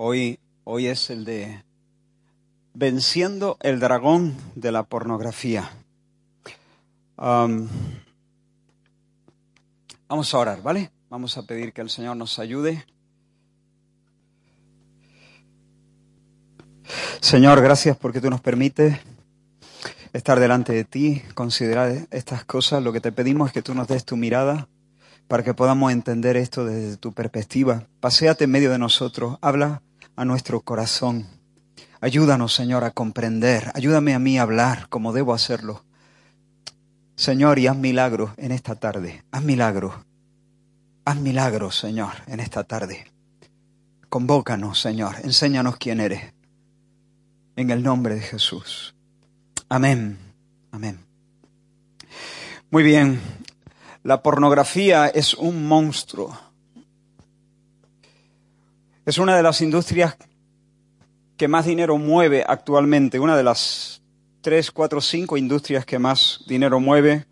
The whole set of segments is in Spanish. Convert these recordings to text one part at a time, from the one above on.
Hoy, hoy es el de venciendo el dragón de la pornografía. Vamos a orar, ¿vale? Vamos a pedir que el Señor nos ayude. Señor, gracias porque tú nos permites estar delante de ti, considerar estas cosas. Lo que te pedimos es que tú nos des tu mirada para que podamos entender esto desde tu perspectiva. Paseate en medio de nosotros, habla a nuestro corazón. Ayúdanos, Señor, a comprender. Ayúdame a mí a hablar como debo hacerlo. Señor, y haz milagros en esta tarde. Haz milagros. Haz milagros, Señor, en esta tarde. Convócanos, Señor. Enséñanos quién eres. En el nombre de Jesús. Amén. Amén. Muy bien. La pornografía es un monstruo. Es una de las industrias que más dinero mueve actualmente, una de las tres, cuatro, cinco industrias que más dinero mueve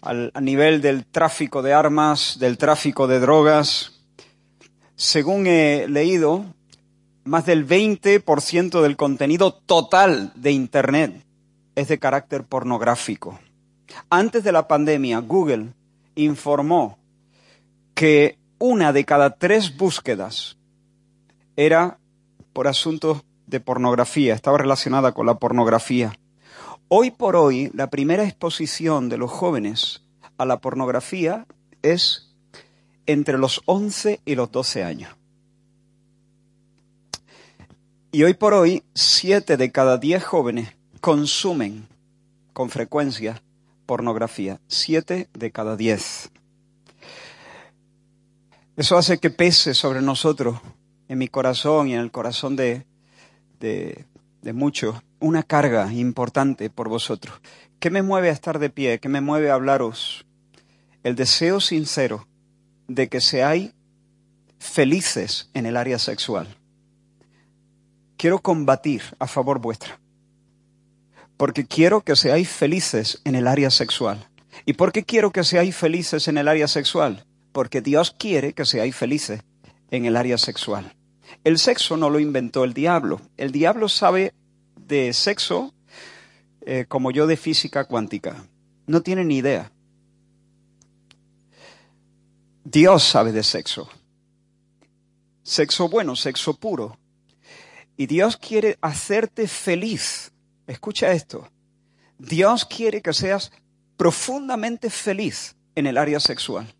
a nivel del tráfico de armas, del tráfico de drogas. Según he leído, más del 20% del contenido total de Internet es de carácter pornográfico. Antes de la pandemia, Google informó que una de cada tres búsquedas era por asuntos de pornografía, estaba relacionada con la pornografía. Hoy por hoy, la primera exposición de los jóvenes a la pornografía es entre los 11 y los 12 años. Y hoy por hoy, 7 de cada 10 jóvenes consumen con frecuencia pornografía. Siete de cada diez. Eso hace que pese sobre nosotros, en mi corazón y en el corazón de, de, de muchos, una carga importante por vosotros. ¿Qué me mueve a estar de pie? ¿Qué me mueve a hablaros? El deseo sincero de que seáis felices en el área sexual. Quiero combatir a favor vuestra porque quiero que seáis felices en el área sexual. ¿Y por qué quiero que seáis felices en el área sexual? Porque Dios quiere que seáis felices en el área sexual. El sexo no lo inventó el diablo. El diablo sabe de sexo eh, como yo de física cuántica. No tiene ni idea. Dios sabe de sexo. Sexo bueno, sexo puro. Y Dios quiere hacerte feliz Escucha esto. Dios quiere que seas profundamente feliz en el área sexual.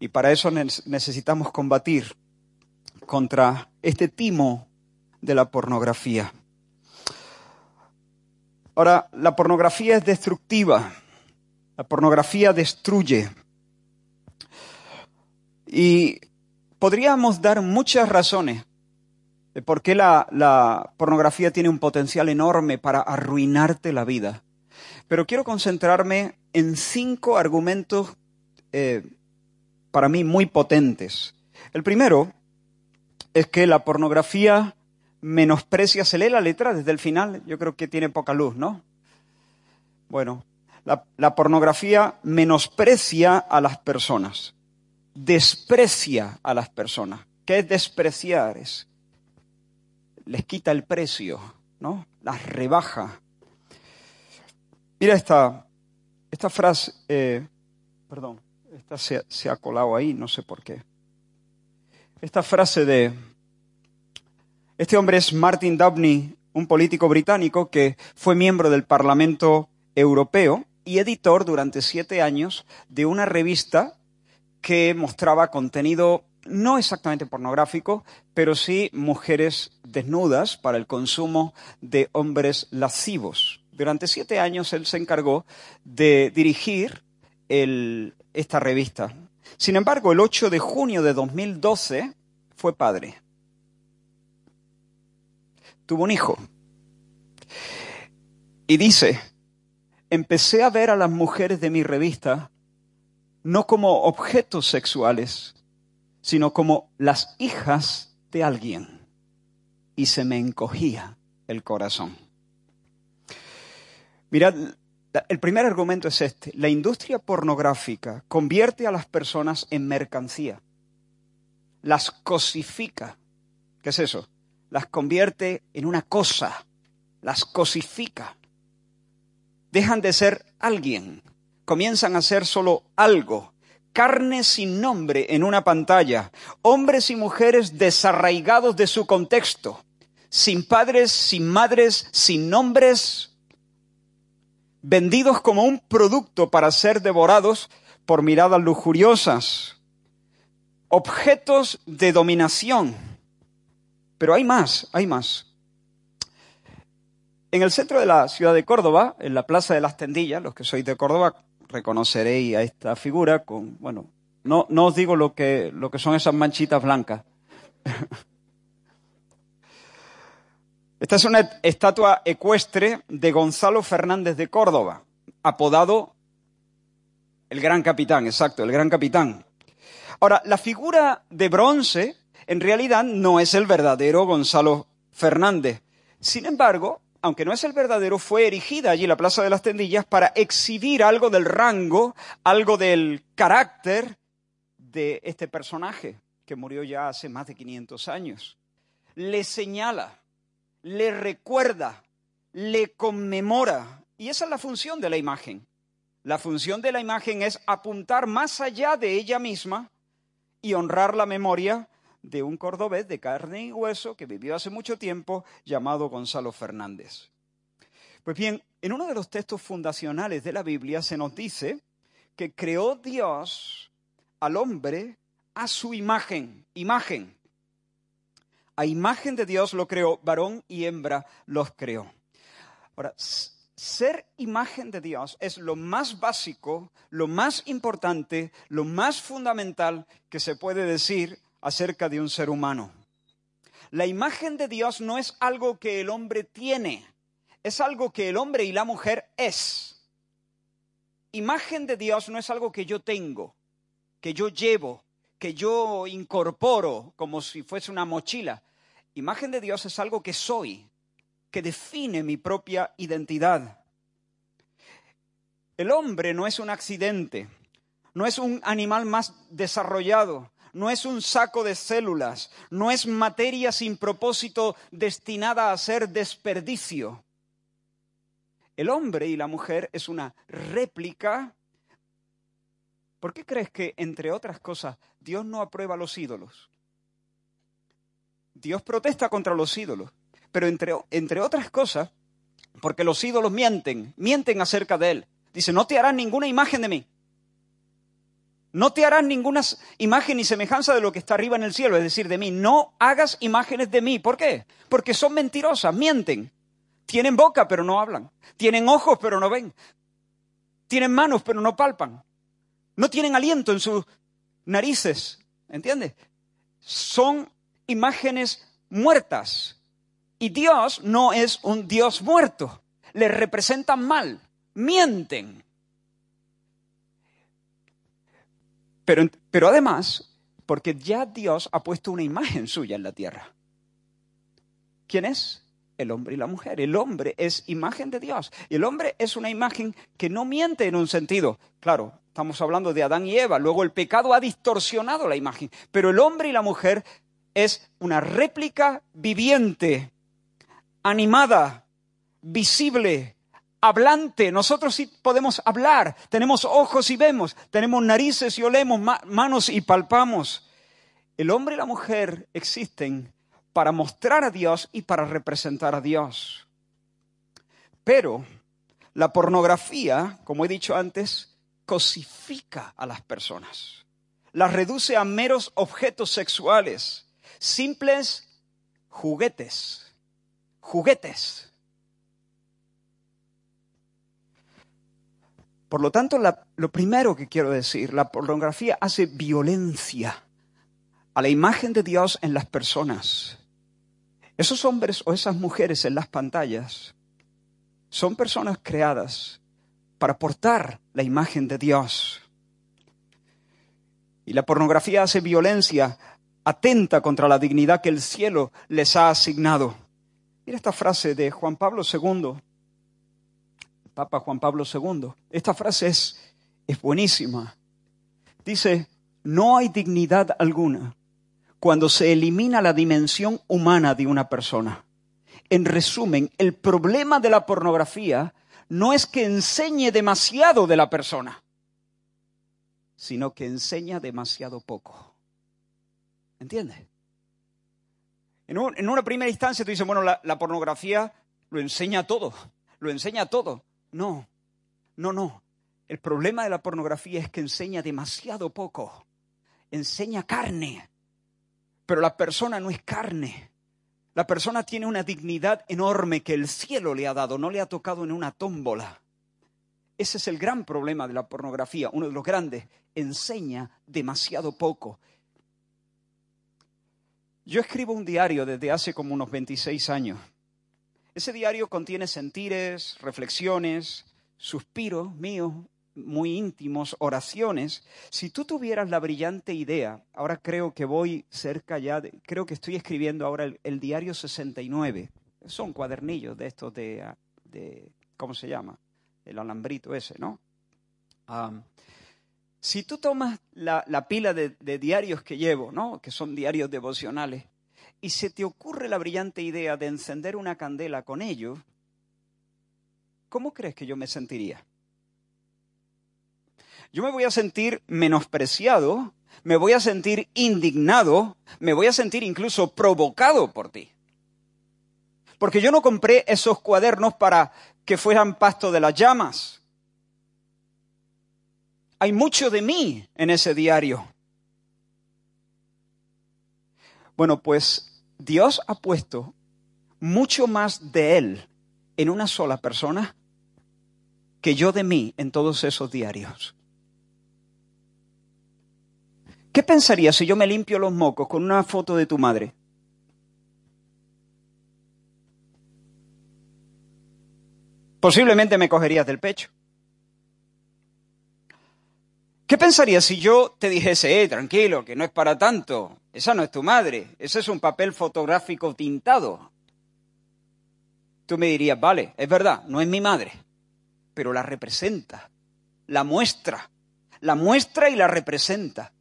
Y para eso necesitamos combatir contra este timo de la pornografía. Ahora, la pornografía es destructiva. La pornografía destruye. Y podríamos dar muchas razones por qué la, pornografía tiene un potencial enorme para arruinarte la vida. Pero quiero concentrarme en cinco argumentos eh, para mí muy potentes. El primero es que la pornografía menosprecia, se lee la letra desde el final, yo creo que tiene poca luz, ¿no? Bueno, la, la pornografía menosprecia a las personas, desprecia a las personas. ¿Qué es despreciar? Es les quita el precio, ¿no? Las rebaja. Mira esta, esta frase, eh, perdón, esta se, ha colado ahí, no sé por qué. Esta frase de, este hombre es Martin Dabney, un político británico que fue miembro del Parlamento Europeo y editor durante siete años de una revista que mostraba contenido no exactamente pornográfico, pero sí mujeres desnudas para el consumo de hombres lascivos. Durante siete años él se encargó de dirigir esta revista. Sin embargo, el 8 de junio de 2012 fue padre. Tuvo un hijo. Y dice, empecé a ver a las mujeres de mi revista no como objetos sexuales, sino como las hijas de alguien. Y se me encogía el corazón. Mirad, el primer argumento es este. La industria pornográfica convierte a las personas en mercancía. las cosifica. ¿Qué es eso? Las convierte en una cosa, las cosifica. Dejan de ser alguien, comienzan a ser solo algo, carne sin nombre en una pantalla, hombres y mujeres desarraigados de su contexto, sin padres, sin madres, sin nombres, vendidos como un producto para ser devorados por miradas lujuriosas, objetos de dominación. Pero hay más, hay más. En el centro de la ciudad de Córdoba, en la Plaza de las Tendillas, los que sois de Córdoba reconoceréis a esta figura con, bueno, no, os digo lo que, lo que son esas manchitas blancas. Esta es una estatua ecuestre de Gonzalo Fernández de Córdoba, apodado el Gran Capitán, exacto, el Gran Capitán. Ahora, la figura de bronce en realidad no es el verdadero Gonzalo Fernández. Sin embargo, aunque no es el verdadero, fue erigida allí la Plaza de las Tendillas para exhibir algo del rango, algo del carácter de este personaje que murió ya hace más de 500 años. Le señala le recuerda, le conmemora. Y esa es la función de la imagen. La función de la imagen es apuntar más allá de ella misma y honrar la memoria de un cordobés de carne y hueso que vivió hace mucho tiempo llamado Gonzalo Fernández. Pues bien, en uno de los textos fundacionales de la Biblia se nos dice que creó Dios al hombre a su imagen, imagen a imagen de Dios lo creó, varón y hembra los creó. Ahora, ser imagen de Dios es lo más básico, lo más importante, lo más fundamental que se puede decir acerca de un ser humano. La imagen de Dios no es algo que el hombre tiene, es algo que el hombre y la mujer es. Imagen de Dios no es algo que yo tengo, que yo llevo, que yo incorporo como si fuese una mochila. Imagen de Dios es algo que soy, que define mi propia identidad. El hombre no es un accidente, no es un animal más desarrollado, no es un saco de células, no es materia sin propósito destinada a ser desperdicio. El hombre y la mujer es una réplica. ¿Por qué crees que, entre otras cosas, Dios no aprueba los ídolos? Dios protesta contra los ídolos, pero entre, entre otras cosas, porque los ídolos mienten, mienten acerca de Él. Dice, no te harán ninguna imagen de mí. No te harán ninguna imagen ni semejanza de lo que está arriba en el cielo, es decir, de mí. No hagas imágenes de mí. ¿Por qué? Porque son mentirosas, mienten. Tienen boca, pero no hablan. Tienen ojos, pero no ven. Tienen manos, pero no palpan. No tienen aliento en sus narices. ¿Entiendes? Son imágenes muertas. Y Dios no es un Dios muerto. Le representan mal, mienten. Pero, pero además, porque ya Dios ha puesto una imagen suya en la tierra. ¿Quién es? El hombre y la mujer. El hombre es imagen de Dios. Y el hombre es una imagen que no miente en un sentido. Claro, estamos hablando de Adán y Eva. Luego el pecado ha distorsionado la imagen. Pero el hombre y la mujer es una réplica viviente, animada, visible, hablante. Nosotros sí podemos hablar, tenemos ojos y vemos, tenemos narices y olemos, manos y palpamos. El hombre y la mujer existen para mostrar a Dios y para representar a Dios. Pero la pornografía, como he dicho antes, cosifica a las personas, las reduce a meros objetos sexuales simples juguetes, juguetes. Por lo tanto, lo primero que quiero decir, la pornografía hace violencia a la imagen de Dios en las personas. Esos hombres o esas mujeres en las pantallas son personas creadas para portar la imagen de Dios. Y la pornografía hace violencia atenta contra la dignidad que el cielo les ha asignado. Mira esta frase de Juan Pablo II, Papa Juan Pablo II. Esta frase es, es buenísima. Dice, no hay dignidad alguna cuando se elimina la dimensión humana de una persona. En resumen, el problema de la pornografía no es que enseñe demasiado de la persona, sino que enseña demasiado poco. ¿Entiendes? En, una primera instancia tú dices, bueno, la, la pornografía lo enseña todo, lo enseña todo. No, no, no. El problema de la pornografía es que enseña demasiado poco. Enseña carne, pero la persona no es carne. La persona tiene una dignidad enorme que el cielo le ha dado, no le ha tocado en una tómbola. Ese es el gran problema de la pornografía, uno de los grandes. Enseña demasiado poco. Yo escribo un diario desde hace como unos 26 años. Ese diario contiene sentires, reflexiones, suspiros míos muy íntimos, oraciones. Si tú tuvieras la brillante idea, ahora creo que voy cerca ya, de, creo que estoy escribiendo ahora el, diario 69. Son cuadernillos de estos de, ¿cómo se llama? El alambrito ese, ¿no? Si tú tomas la, pila de, de, diarios que llevo, ¿no? Que son diarios devocionales, y se te ocurre la brillante idea de encender una candela con ellos, ¿cómo crees que yo me sentiría? Yo me voy a sentir menospreciado, me voy a sentir indignado, me voy a sentir incluso provocado por ti. Porque yo no compré esos cuadernos para que fueran pasto de las llamas. Hay mucho de mí en ese diario. Bueno, pues Dios ha puesto mucho más de Él en una sola persona que yo de mí en todos esos diarios. ¿Qué pensarías si yo me limpio los mocos con una foto de tu madre? Posiblemente me cogerías del pecho. ¿Qué pensarías si yo te dijese, eh, tranquilo, que no es para tanto? Esa no es tu madre, ese es un papel fotográfico tintado. Tú me dirías, vale, es verdad, no es mi madre, pero la representa, la muestra, la muestra y la representa.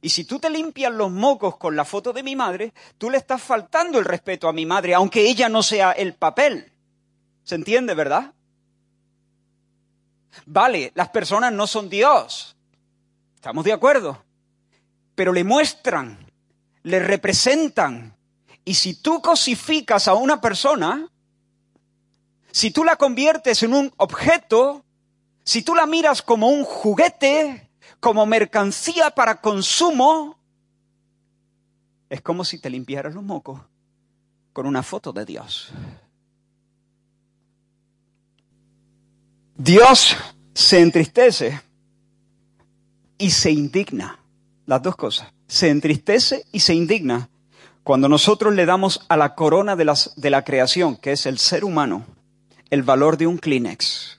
Y si tú te limpias los mocos con la foto de mi madre, tú le estás faltando el respeto a mi madre, aunque ella no sea el papel. ¿Se entiende, verdad? Vale, las personas no son Dios. ¿Estamos de acuerdo? Pero le muestran, le representan. Y si tú cosificas a una persona, si tú la conviertes en un objeto, si tú la miras como un juguete, como mercancía para consumo, es como si te limpiaras los mocos con una foto de Dios. Dios se entristece y se indigna. Las dos cosas. Se entristece y se indigna cuando nosotros le damos a la corona de, la creación, que es el ser humano, el valor de un Kleenex.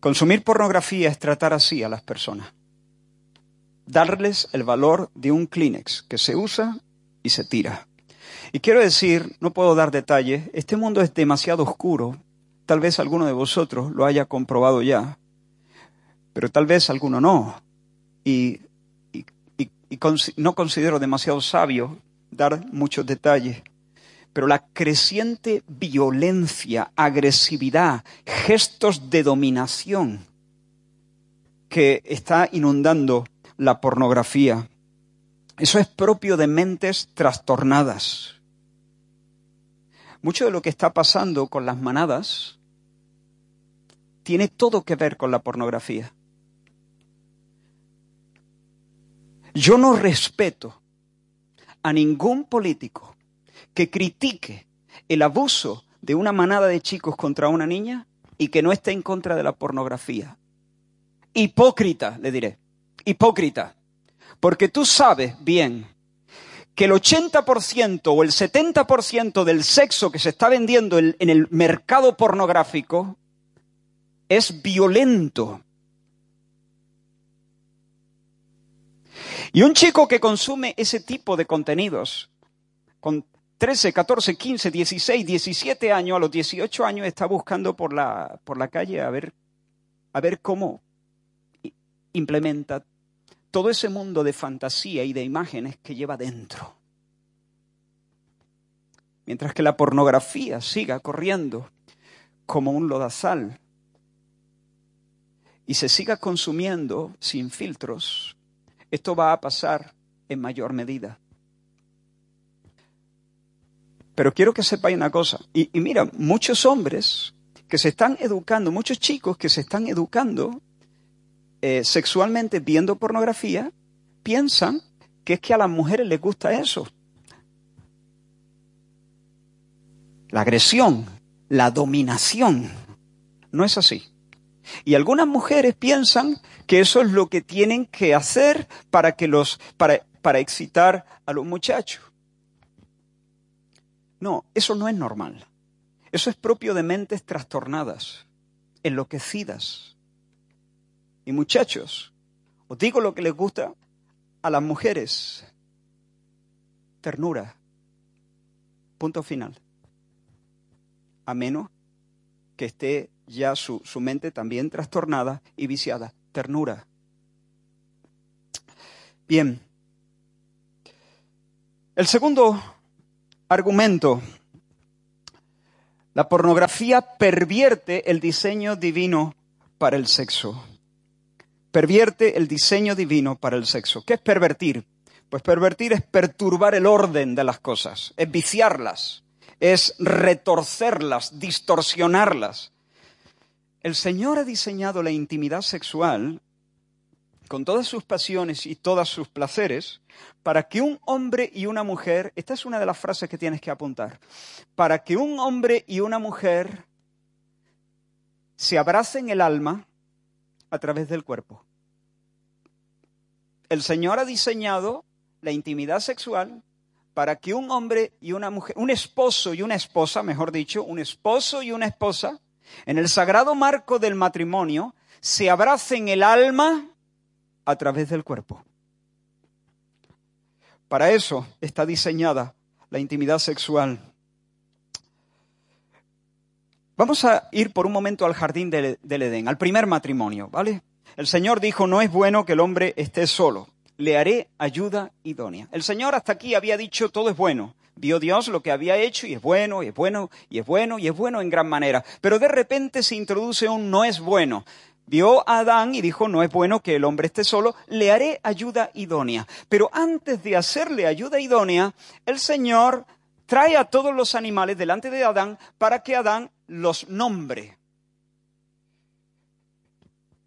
Consumir pornografía es tratar así a las personas. Darles el valor de un Kleenex que se usa y se tira. Y quiero decir, no puedo dar detalles, este mundo es demasiado oscuro. Tal vez alguno de vosotros lo haya comprobado ya, pero tal vez alguno no. Y, no considero demasiado sabio dar muchos detalles pero la creciente violencia, agresividad, gestos de dominación que está inundando la pornografía. Eso es propio de mentes trastornadas. Mucho de lo que está pasando con las manadas tiene todo que ver con la pornografía. Yo no respeto a ningún político que critique el abuso de una manada de chicos contra una niña y que no esté en contra de la pornografía. Hipócrita, le diré. Hipócrita. Porque tú sabes bien que el 80% o el 70% del sexo que se está vendiendo en el mercado pornográfico es violento. Y un chico que consume ese tipo de contenidos, con 13, 14, 15, 16, 17 años, a los 18 años está buscando por la, por la calle a ver, a ver cómo implementa todo ese mundo de fantasía y de imágenes que lleva dentro. Mientras que la pornografía siga corriendo como un lodazal y se siga consumiendo sin filtros, esto va a pasar en mayor medida. Pero quiero que sepáis una cosa, y, mira, muchos hombres que se están educando, muchos chicos que se están educando eh, sexualmente viendo pornografía, piensan que es que a las mujeres les gusta eso. La agresión, la dominación. No es así. Y algunas mujeres piensan que eso es lo que tienen que hacer para que los para, para excitar a los muchachos. No, eso no es normal. Eso es propio de mentes trastornadas, enloquecidas. Y muchachos, os digo lo que les gusta a las mujeres. Ternura. Punto final. A menos que esté ya su, su mente también trastornada y viciada. Ternura. Bien. El segundo argumento. La pornografía pervierte el diseño divino para el sexo. Pervierte el diseño divino para el sexo. ¿Qué es pervertir? Pues pervertir es perturbar el orden de las cosas, es viciarlas, es retorcerlas, distorsionarlas. El Señor ha diseñado la intimidad sexual con todas sus pasiones y todos sus placeres, para que un hombre y una mujer, esta es una de las frases que tienes que apuntar, para que un hombre y una mujer se abracen el alma a través del cuerpo. El Señor ha diseñado la intimidad sexual para que un hombre y una mujer, un esposo y una esposa, mejor dicho, un esposo y una esposa, en el sagrado marco del matrimonio, se abracen el alma a través del cuerpo. Para eso está diseñada la intimidad sexual. Vamos a ir por un momento al jardín del, Edén, al primer matrimonio, ¿vale? El Señor dijo, no es bueno que el hombre esté solo, le haré ayuda idónea. El Señor hasta aquí había dicho, todo es bueno. Vio Dios lo que había hecho y es bueno, y es bueno, y es bueno, y es bueno en gran manera. Pero de repente se introduce un no es bueno. Vio a Adán y dijo, no es bueno que el hombre esté solo, le haré ayuda idónea. Pero antes de hacerle ayuda idónea, el Señor trae a todos los animales delante de Adán para que Adán los nombre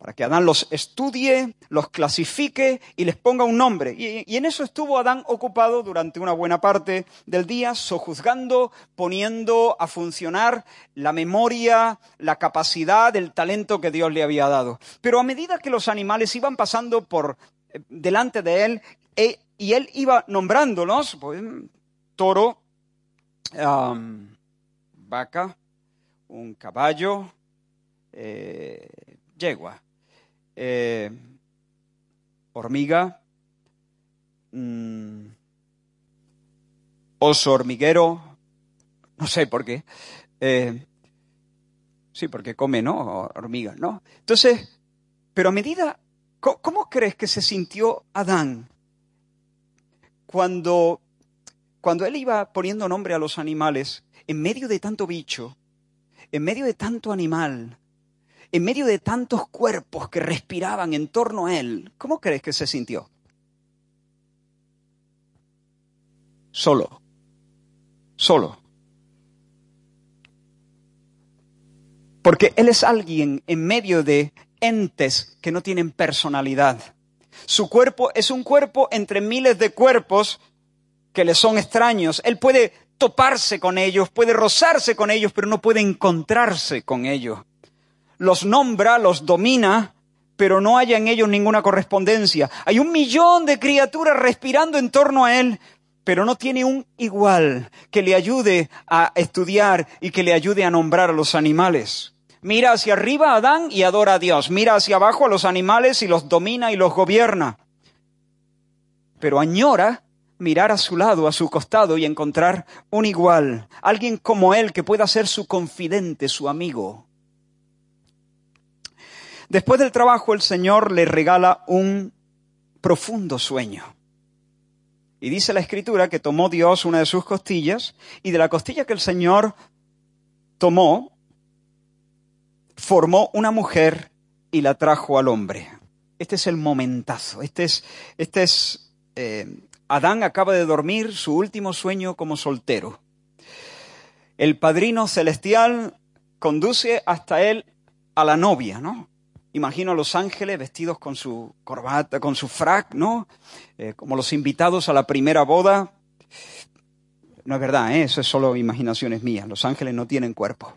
para que Adán los estudie, los clasifique y les ponga un nombre. Y, en eso estuvo Adán ocupado durante una buena parte del día, sojuzgando, poniendo a funcionar la memoria, la capacidad, el talento que Dios le había dado. Pero a medida que los animales iban pasando por eh, delante de él, e, y él iba nombrándolos, pues, toro, vaca, un caballo, eh, yegua eh, hormiga, mm, oso hormiguero, no sé por qué. Eh, sí, porque come, ¿no? Hormigas, ¿no? Entonces, pero a medida, ¿cómo, crees que se sintió Adán cuando, cuando él iba poniendo nombre a los animales, en medio de tanto bicho, en medio de tanto animal, en medio de tantos cuerpos que respiraban en torno a él, ¿cómo crees que se sintió? Solo. Solo. Porque él es alguien en medio de entes que no tienen personalidad. Su cuerpo es un cuerpo entre miles de cuerpos que le son extraños. Él puede toparse con ellos, puede rozarse con ellos, pero no puede encontrarse con ellos los nombra, los domina, pero no haya en ellos ninguna correspondencia. Hay un millón de criaturas respirando en torno a él, pero no tiene un igual que le ayude a estudiar y que le ayude a nombrar a los animales. Mira hacia arriba a Adán y adora a Dios. Mira hacia abajo a los animales y los domina y los gobierna. Pero añora mirar a su lado, a su costado y encontrar un igual, alguien como él que pueda ser su confidente, su amigo. Después del trabajo el Señor le regala un profundo sueño. Y dice la escritura que tomó Dios una de sus costillas y de la costilla que el Señor tomó, formó una mujer y la trajo al hombre. Este es el momentazo. Este es, este es eh, Adán acaba de dormir su último sueño como soltero. El padrino celestial conduce hasta él a la novia, ¿no? Imagino a los ángeles vestidos con su corbata, con su frac, ¿no? Eh, como los invitados a la primera boda. No es verdad, ¿eh? eso es solo imaginaciones mías. Los ángeles no tienen cuerpo.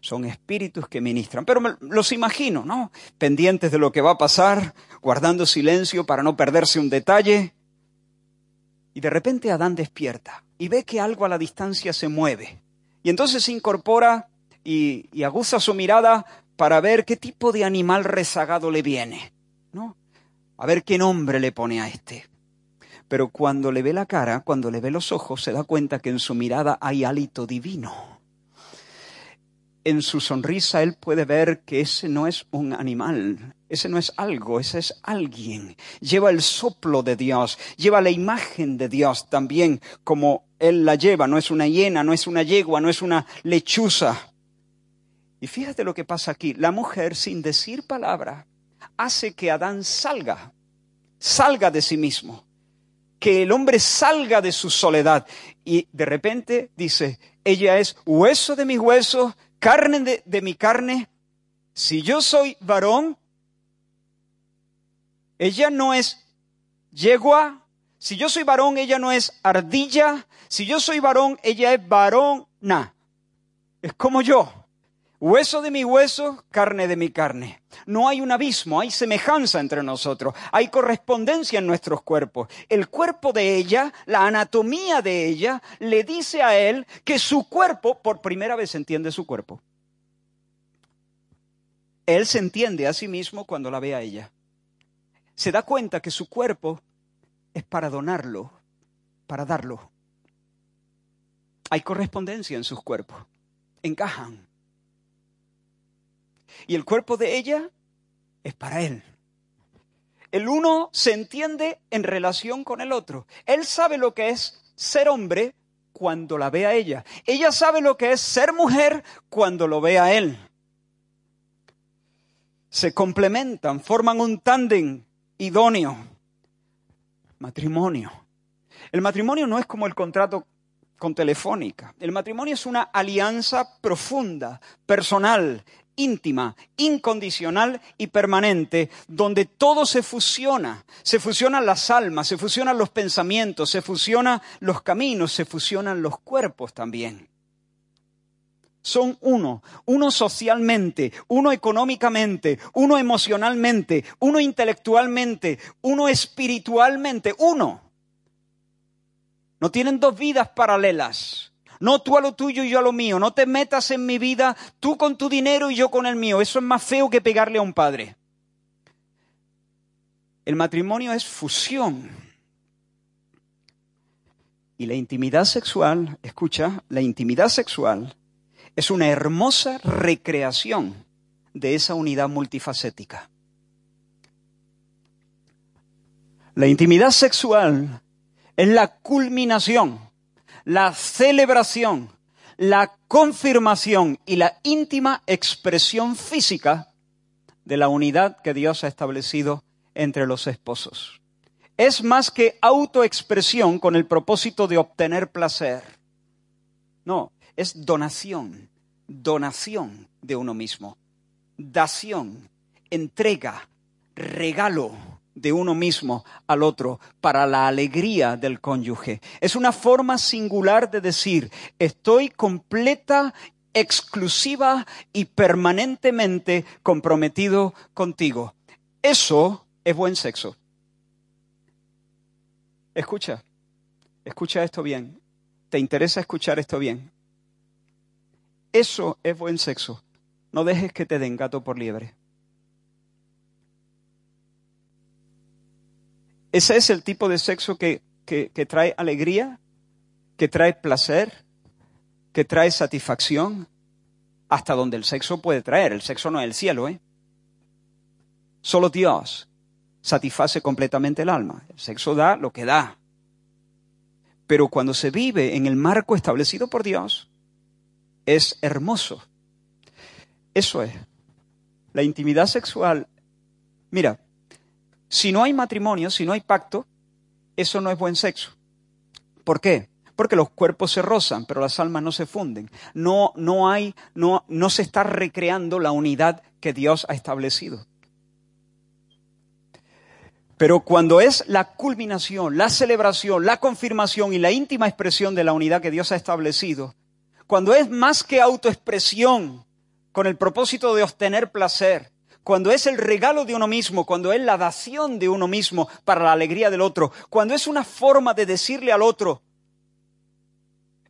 Son espíritus que ministran. Pero los imagino, ¿no? Pendientes de lo que va a pasar, guardando silencio para no perderse un detalle. Y de repente Adán despierta y ve que algo a la distancia se mueve. Y entonces se incorpora y, y aguza su mirada para ver qué tipo de animal rezagado le viene, ¿no? A ver qué nombre le pone a este. Pero cuando le ve la cara, cuando le ve los ojos, se da cuenta que en su mirada hay hálito divino. En su sonrisa él puede ver que ese no es un animal, ese no es algo, ese es alguien. Lleva el soplo de Dios, lleva la imagen de Dios también como él la lleva. No es una hiena, no es una yegua, no es una lechuza. Y fíjate lo que pasa aquí. La mujer, sin decir palabra, hace que Adán salga, salga de sí mismo, que el hombre salga de su soledad. Y de repente dice, ella es hueso de mi hueso, carne de, de mi carne. Si yo soy varón, ella no es yegua. Si yo soy varón, ella no es ardilla. Si yo soy varón, ella es varona. Es como yo. Hueso de mi hueso, carne de mi carne. No hay un abismo, hay semejanza entre nosotros, hay correspondencia en nuestros cuerpos. El cuerpo de ella, la anatomía de ella, le dice a él que su cuerpo, por primera vez entiende su cuerpo. Él se entiende a sí mismo cuando la ve a ella. Se da cuenta que su cuerpo es para donarlo, para darlo. Hay correspondencia en sus cuerpos, encajan. Y el cuerpo de ella es para él. El uno se entiende en relación con el otro. Él sabe lo que es ser hombre cuando la ve a ella. Ella sabe lo que es ser mujer cuando lo ve a él. Se complementan, forman un tándem idóneo. Matrimonio. El matrimonio no es como el contrato con Telefónica. El matrimonio es una alianza profunda, personal, íntima, incondicional y permanente, donde todo se fusiona. Se fusionan las almas, se fusionan los pensamientos, se fusionan los caminos, se fusionan los cuerpos también. Son uno, uno socialmente, uno económicamente, uno emocionalmente, uno intelectualmente, uno espiritualmente, uno. No tienen dos vidas paralelas. No tú a lo tuyo y yo a lo mío. No te metas en mi vida, tú con tu dinero y yo con el mío. Eso es más feo que pegarle a un padre. El matrimonio es fusión. Y la intimidad sexual, escucha, la intimidad sexual es una hermosa recreación de esa unidad multifacética. La intimidad sexual es la culminación la celebración, la confirmación y la íntima expresión física de la unidad que Dios ha establecido entre los esposos. Es más que autoexpresión con el propósito de obtener placer. No, es donación, donación de uno mismo, dación, entrega, regalo de uno mismo al otro para la alegría del cónyuge. Es una forma singular de decir, estoy completa, exclusiva y permanentemente comprometido contigo. Eso es buen sexo. Escucha, escucha esto bien. ¿Te interesa escuchar esto bien? Eso es buen sexo. No dejes que te den gato por liebre. Ese es el tipo de sexo que, trae alegría, que trae placer, que trae satisfacción, hasta donde el sexo puede traer. El sexo no es el cielo, ¿eh? Solo Dios satisface completamente el alma. El sexo da lo que da. Pero cuando se vive en el marco establecido por Dios, es hermoso. Eso es. La intimidad sexual. Mira, si no hay matrimonio, si no hay pacto, eso no es buen sexo. ¿Por qué? Porque los cuerpos se rozan, pero las almas no se funden. No, no hay, no, no se está recreando la unidad que Dios ha establecido. Pero cuando es la culminación, la celebración, la confirmación y la íntima expresión de la unidad que Dios ha establecido, cuando es más que autoexpresión con el propósito de obtener placer, cuando es el regalo de uno mismo, cuando es la dación de uno mismo para la alegría del otro, cuando es una forma de decirle al otro,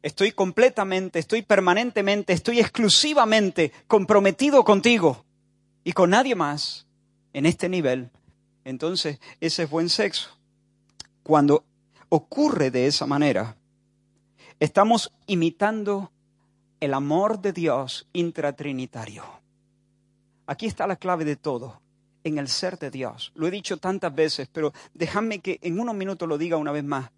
estoy completamente, estoy permanentemente, estoy exclusivamente comprometido contigo y con nadie más en este nivel, entonces ese es buen sexo. Cuando ocurre de esa manera, estamos imitando el amor de Dios intratrinitario. Aquí está la clave de todo, en el ser de Dios. Lo he dicho tantas veces, pero déjame que en unos minutos lo diga una vez más.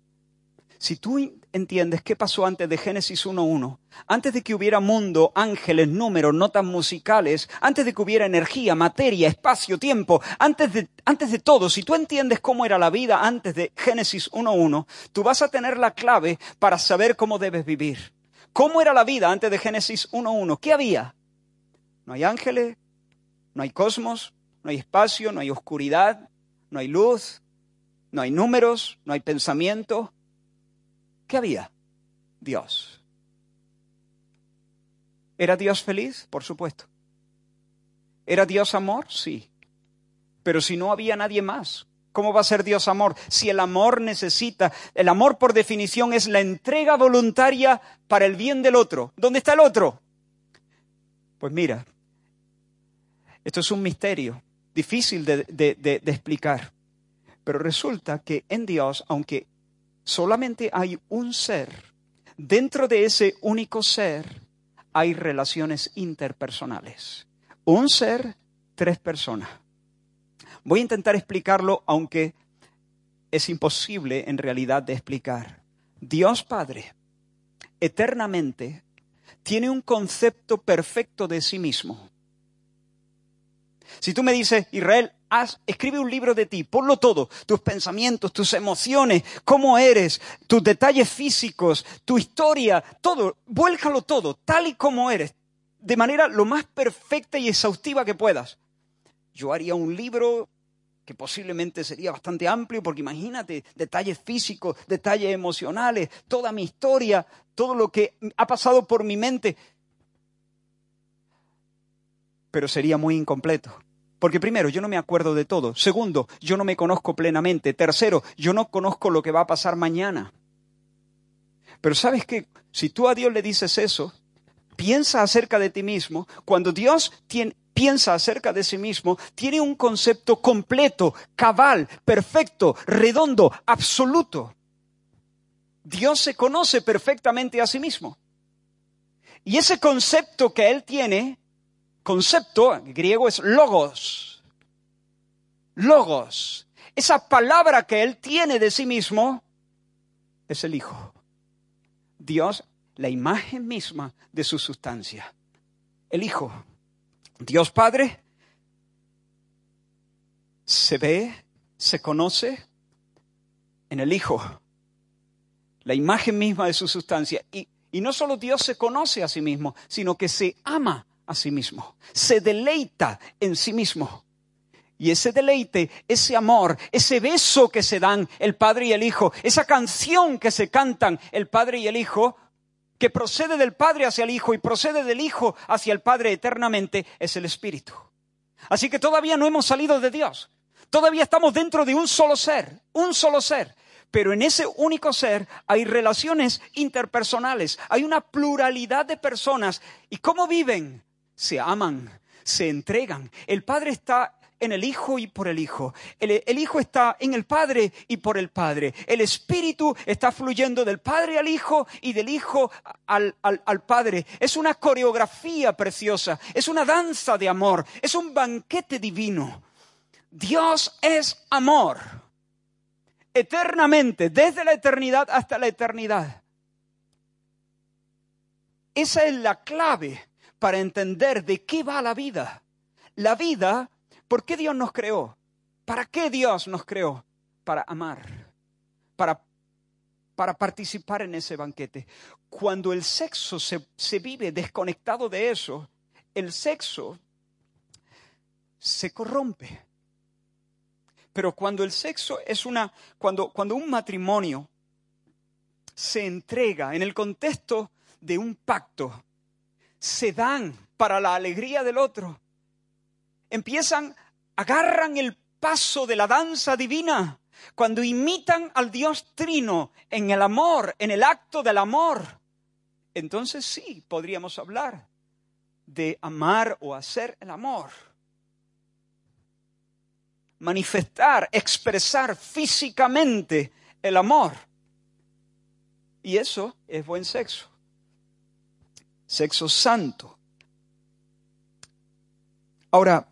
Si tú entiendes qué pasó antes de Génesis 1.1, antes de que hubiera mundo, ángeles, números, notas musicales, antes de que hubiera energía, materia, espacio, tiempo, antes de, antes de todo, si tú entiendes cómo era la vida antes de Génesis 1.1, tú vas a tener la clave para saber cómo debes vivir. ¿Cómo era la vida antes de Génesis 1.1? ¿Qué había? No hay ángeles, no hay cosmos, no hay espacio, no hay oscuridad, no hay luz, no hay números, no hay pensamiento, ¿Qué había? Dios. ¿Era Dios feliz? Por supuesto. ¿Era Dios amor? Sí. Pero si no había nadie más, ¿cómo va a ser Dios amor? Si el amor necesita, el amor por definición es la entrega voluntaria para el bien del otro. ¿Dónde está el otro? Pues mira, esto es un misterio, difícil de, explicar. Pero resulta que en Dios, aunque solamente hay un ser. Dentro de ese único ser hay relaciones interpersonales. Un ser, tres personas. Voy a intentar explicarlo, aunque es imposible en realidad de explicar. Dios Padre, eternamente, tiene un concepto perfecto de sí mismo. Si tú me dices, Israel, escribe un libro de ti, ponlo todo, tus pensamientos, tus emociones, cómo eres, tus detalles físicos, tu historia, todo, vuélcalo todo, tal y como eres, de manera lo más perfecta y exhaustiva que puedas. Yo haría un libro que posiblemente sería bastante amplio, porque imagínate, detalles físicos, detalles emocionales, toda mi historia, todo lo que ha pasado por mi mente, pero sería muy incompleto porque primero, yo no me acuerdo de todo. Segundo, yo no me conozco plenamente. Tercero, yo no conozco lo que va a pasar mañana. Pero sabes que si tú a Dios le dices eso, piensa acerca de ti mismo. Cuando Dios piensa acerca de sí mismo, tiene un concepto completo, cabal, perfecto, redondo, absoluto. Dios se conoce perfectamente a sí mismo. Y ese concepto que Él tiene concepto griego es logos. Logos. Esa palabra que él tiene de sí mismo es el Hijo. Dios, la imagen misma de su sustancia. El Hijo. Dios Padre se ve, se conoce en el Hijo. La imagen misma de su sustancia. Y, y no solo Dios se conoce a sí mismo, sino que se ama a sí mismo, se deleita en sí mismo. Y ese deleite, ese amor, ese beso que se dan el Padre y el Hijo, esa canción que se cantan el Padre y el Hijo, que procede del Padre hacia el Hijo y procede del Hijo hacia el Padre eternamente, es el Espíritu. Así que todavía no hemos salido de Dios. Todavía estamos dentro de un solo ser, un solo ser. Pero en ese único ser hay relaciones interpersonales, hay una pluralidad de personas. ¿Y cómo viven? Se aman, se entregan. El Padre está en el Hijo y por el Hijo. El, Hijo está en el Padre y por el Padre. El Espíritu está fluyendo del Padre al Hijo y del Hijo al, al, Padre. Es una coreografía preciosa, es una danza de amor, es un banquete divino. Dios es amor. Eternamente, desde la eternidad hasta la eternidad. Esa es la clave para entender de qué va la vida. La vida, ¿por qué Dios nos creó? ¿Para qué Dios nos creó? Para amar, para, para participar en ese banquete. Cuando el sexo se, se vive desconectado de eso, el sexo se corrompe. Pero cuando el sexo es una, cuando, cuando un matrimonio se entrega en el contexto de un pacto, se dan para la alegría del otro, empiezan, agarran el paso de la danza divina, cuando imitan al Dios Trino en el amor, en el acto del amor, entonces sí podríamos hablar de amar o hacer el amor. Manifestar, expresar físicamente el amor. Y eso es buen sexo. Sexo santo. Ahora,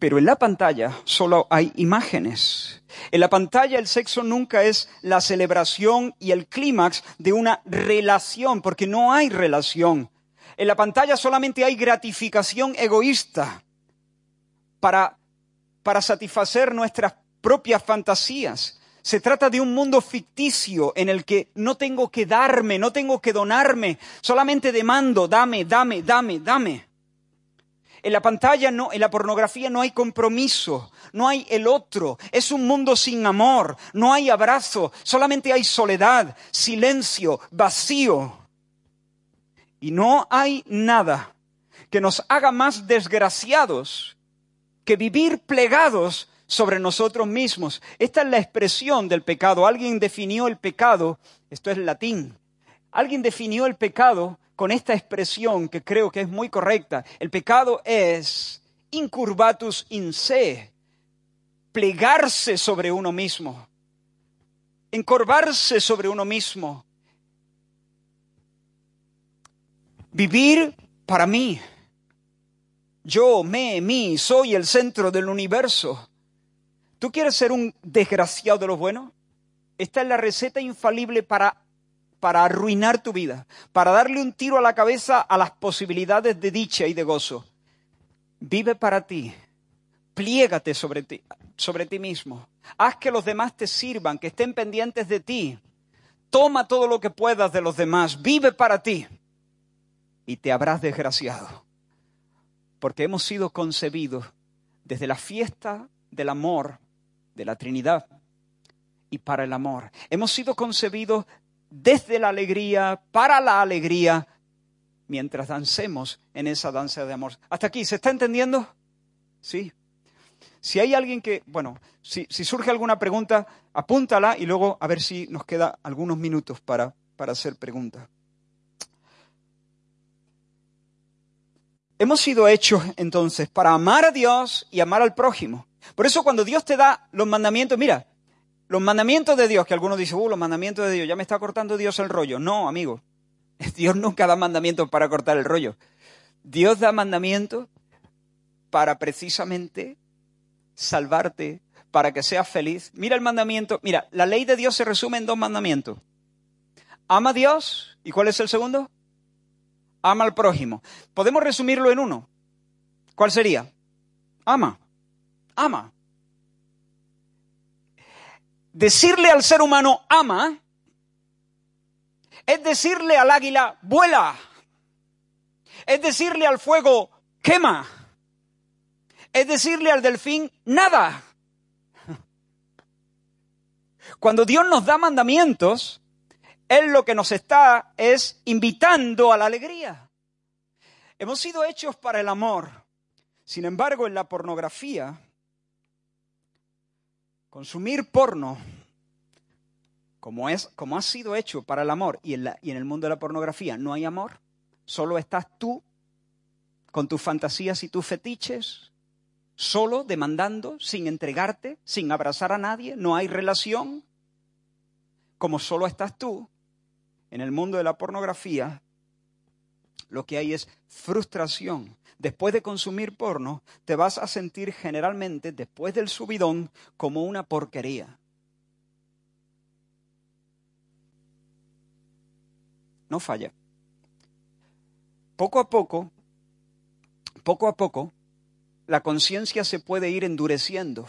pero en la pantalla solo hay imágenes. En la pantalla el sexo nunca es la celebración y el clímax de una relación, porque no hay relación. En la pantalla solamente hay gratificación egoísta para, para satisfacer nuestras propias fantasías. Se trata de un mundo ficticio en el que no tengo que darme, no tengo que donarme, solamente demando, dame, dame, dame, dame. En la pantalla, no, en la pornografía no hay compromiso, no hay el otro. Es un mundo sin amor, no hay abrazo, solamente hay soledad, silencio, vacío. Y no hay nada que nos haga más desgraciados que vivir plegados sobre nosotros mismos. Esta es la expresión del pecado. Alguien definió el pecado, esto es latín, alguien definió el pecado con esta expresión que creo que es muy correcta. El pecado es incurvatus in se, plegarse sobre uno mismo, encorvarse sobre uno mismo, vivir para mí. Yo, me, mí, soy el centro del universo. ¿Tú quieres ser un desgraciado de los buenos? Esta es la receta infalible para para arruinar tu vida, para darle un tiro a la cabeza a las posibilidades de dicha y de gozo. Vive para ti, pliégate sobre ti, sobre ti mismo, haz que los demás te sirvan, que estén pendientes de ti. Toma todo lo que puedas de los demás, vive para ti y te habrás desgraciado. Porque hemos sido concebidos desde la fiesta del amor de la Trinidad y para el amor. Hemos sido concebidos desde la alegría, para la alegría, mientras dancemos en esa danza de amor. ¿Hasta aquí? ¿Se está entendiendo? Sí. Si hay alguien que, bueno, si, surge alguna pregunta, apúntala y luego a ver si nos queda algunos minutos para, para hacer preguntas. Hemos sido hechos entonces para amar a Dios y amar al prójimo. Por eso cuando Dios te da los mandamientos, mira, los mandamientos de Dios, que algunos dicen, uh, los mandamientos de Dios, ya me está cortando Dios el rollo. No, amigo, Dios nunca da mandamientos para cortar el rollo. Dios da mandamientos para precisamente salvarte, para que seas feliz. Mira el mandamiento, mira, la ley de Dios se resume en dos mandamientos. Ama a Dios, ¿y cuál es el segundo? Ama al prójimo. Podemos resumirlo en uno. ¿Cuál sería? Ama. Ama decirle al ser humano ama es decirle al águila vuela, es decirle al fuego quema, es decirle al delfín nada. Cuando Dios nos da mandamientos, Él lo que nos está es invitando a la alegría. Hemos sido hechos para el amor. Sin embargo, en la pornografía Consumir porno, como, es, como ha sido hecho para el amor y en, y en el mundo de la pornografía no hay amor, solo estás tú con tus fantasías y tus fetiches, solo demandando, sin entregarte, sin abrazar a nadie, no hay relación. Como solo estás tú, en el mundo de la pornografía, lo que hay es frustración. Después de consumir porno, te vas a sentir generalmente, después del subidón, como una porquería. No falla. Poco a poco, poco a poco, la conciencia se puede ir endureciendo,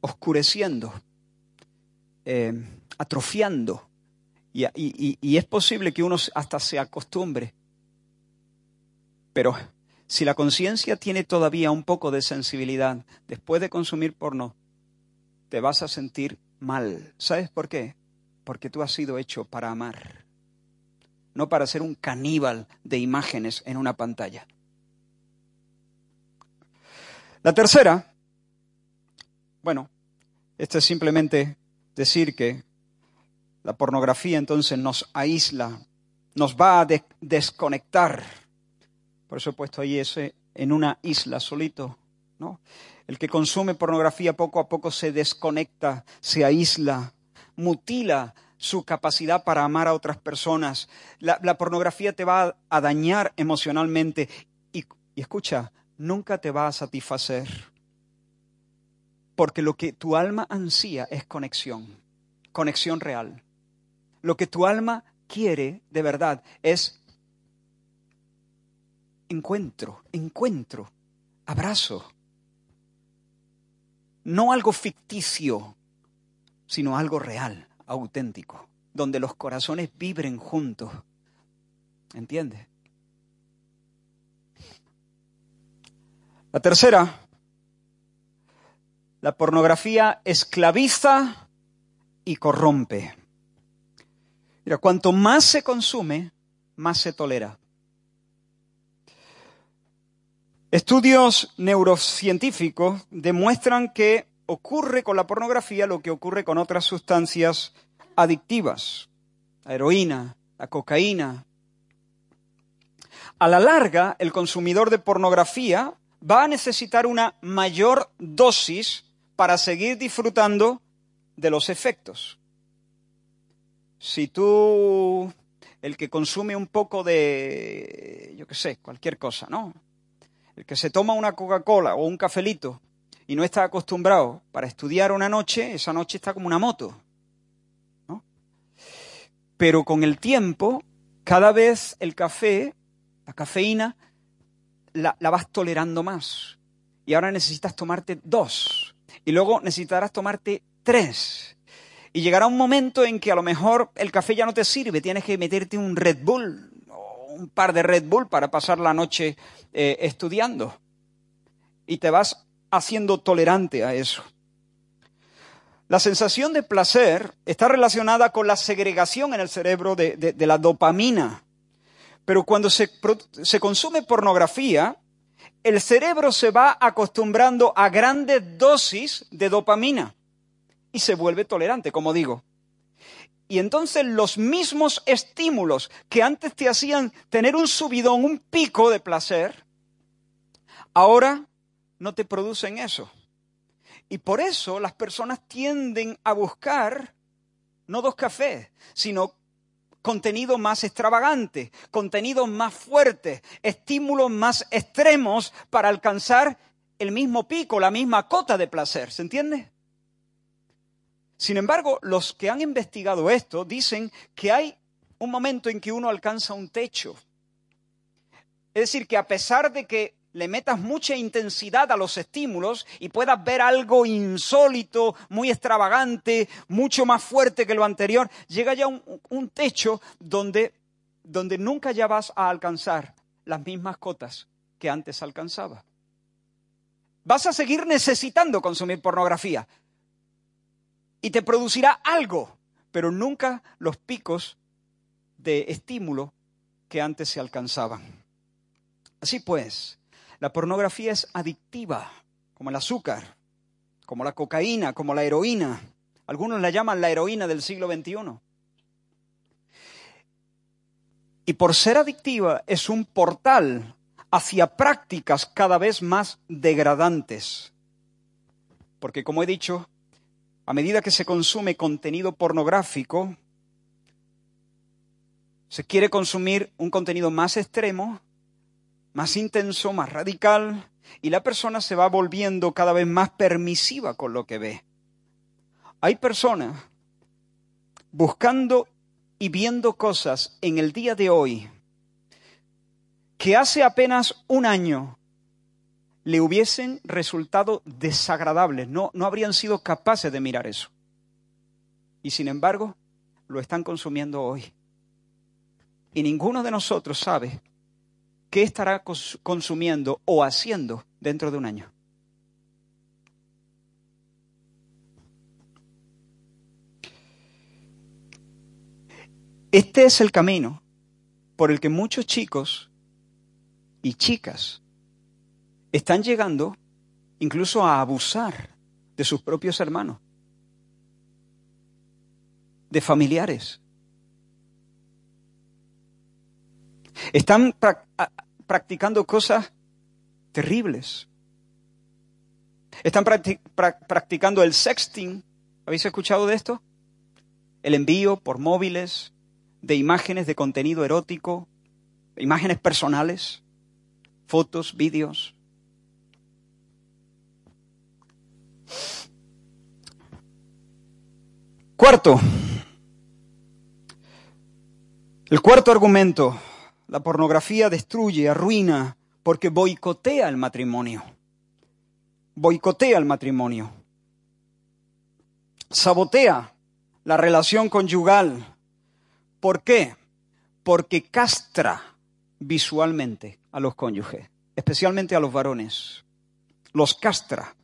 oscureciendo, eh, atrofiando. y, es posible que uno hasta se acostumbre pero si la conciencia tiene todavía un poco de sensibilidad después de consumir porno, te vas a sentir mal. ¿Sabes por qué? Porque tú has sido hecho para amar, no para ser un caníbal de imágenes en una pantalla. La tercera, bueno, esto es simplemente decir que la pornografía entonces nos aísla, nos va a desconectar por eso he puesto ahí ese en una isla solito, ¿no? El que consume pornografía poco a poco se desconecta, se aísla, mutila su capacidad para amar a otras personas. La, pornografía te va a, dañar emocionalmente y, y escucha, nunca te va a satisfacer. Porque lo que tu alma ansía es conexión, conexión real. Lo que tu alma quiere de verdad es encuentro, encuentro, abrazo. No algo ficticio, sino algo real, auténtico, donde los corazones vibren juntos. ¿Entiendes? La tercera, la pornografía esclaviza y corrompe. Mira, cuanto más se consume, más se tolera. Estudios neurocientíficos demuestran que ocurre con la pornografía lo que ocurre con otras sustancias adictivas, la heroína, la cocaína. A la larga, el consumidor de pornografía va a necesitar una mayor dosis para seguir disfrutando de los efectos. Si tú, el que consume un poco de, yo qué sé, cualquier cosa, ¿no? El que se toma una Coca-Cola o un cafelito y no está acostumbrado para estudiar una noche, esa noche está como una moto. Pero con el tiempo, cada vez el café, la cafeína, la, la vas tolerando más. Y ahora necesitas tomarte dos. Y luego necesitarás tomarte tres. Y llegará un momento en que a lo mejor el café ya no te sirve, tienes que meterte un Red Bull un par de Red Bull para pasar la noche eh, estudiando. Y te vas haciendo tolerante a eso. La sensación de placer está relacionada con la segregación en el cerebro de, la dopamina. Pero cuando se, se consume pornografía, el cerebro se va acostumbrando a grandes dosis de dopamina y se vuelve tolerante, como digo. Y entonces los mismos estímulos que antes te hacían tener un subidón, un pico de placer, ahora no te producen eso. Y por eso las personas tienden a buscar no dos cafés, sino contenido más extravagante, contenido más fuerte, estímulos más extremos para alcanzar el mismo pico, la misma cota de placer. ¿Se entiende? Sin embargo, los que han investigado esto dicen que hay un momento en que uno alcanza un techo. Es decir, que a pesar de que le metas mucha intensidad a los estímulos y puedas ver algo insólito, muy extravagante, mucho más fuerte que lo anterior, llega ya un, techo donde, donde nunca ya vas a alcanzar las mismas cotas que antes alcanzaba. Vas a seguir necesitando consumir pornografía, y te producirá algo, pero nunca los picos de estímulo que antes se alcanzaban. Así pues, la pornografía es adictiva, como el azúcar, como la cocaína, como la heroína. Algunos la llaman la heroína del siglo XXI. Y por ser adictiva es un portal hacia prácticas cada vez más degradantes. Porque como he dicho, a medida que se consume contenido pornográfico, Se quiere consumir un contenido más extremo, más intenso, más radical, y la persona se va volviendo cada vez más permisiva con lo que ve. Hay personas buscando y viendo cosas en el día de hoy que hace apenas un año le hubiesen resultado desagradables, no, no habrían sido capaces de mirar eso. Y sin embargo, lo están consumiendo hoy. Y ninguno de nosotros sabe qué estará consumiendo o haciendo dentro de un año. Este es el camino por el que muchos chicos y chicas están llegando incluso a abusar de sus propios hermanos, de familiares. Están practicando cosas terribles. Están practicando el sexting. ¿Habéis escuchado de esto? El envío por móviles de imágenes de contenido erótico, imágenes personales, fotos, vídeos. Cuarto, el cuarto argumento, la pornografía destruye, arruina, porque boicotea el matrimonio. Boicotea el matrimonio. Sabotea la relación conyugal. ¿Por qué? Porque castra visualmente a los cónyuges, especialmente a los varones. Los castra.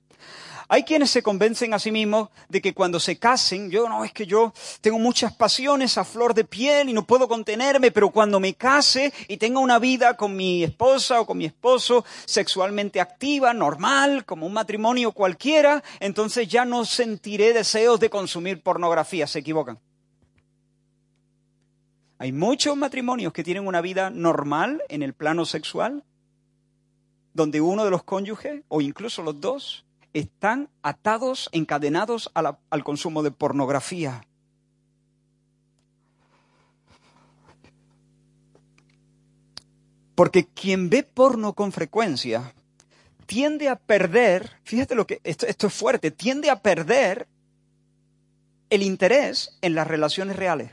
Hay quienes se convencen a sí mismos de que cuando se casen, yo no, es que yo tengo muchas pasiones a flor de piel y no puedo contenerme, pero cuando me case y tenga una vida con mi esposa o con mi esposo sexualmente activa, normal, como un matrimonio cualquiera, entonces ya no sentiré deseos de consumir pornografía. Se equivocan. Hay muchos matrimonios que tienen una vida normal en el plano sexual, donde uno de los cónyuges, o incluso los dos, están atados, encadenados al consumo de pornografía. Porque quien ve porno con frecuencia tiende a perder, fíjate lo que, esto, esto es fuerte, tiende a perder el interés en las relaciones reales.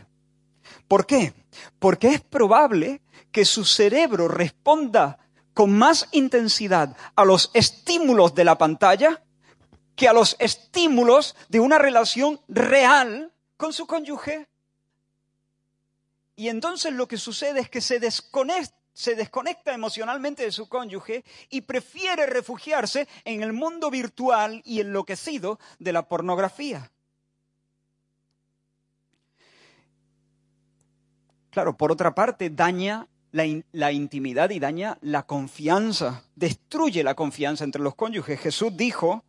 ¿Por qué? Porque es probable que su cerebro responda con más intensidad a los estímulos de la pantalla que a los estímulos de una relación real con su cónyuge. Y entonces lo que sucede es que se desconecta, se desconecta emocionalmente de su cónyuge y prefiere refugiarse en el mundo virtual y enloquecido de la pornografía. Claro, por otra parte, daña la, la, intimidad y daña la confianza, destruye la confianza entre los cónyuges. Jesús dijo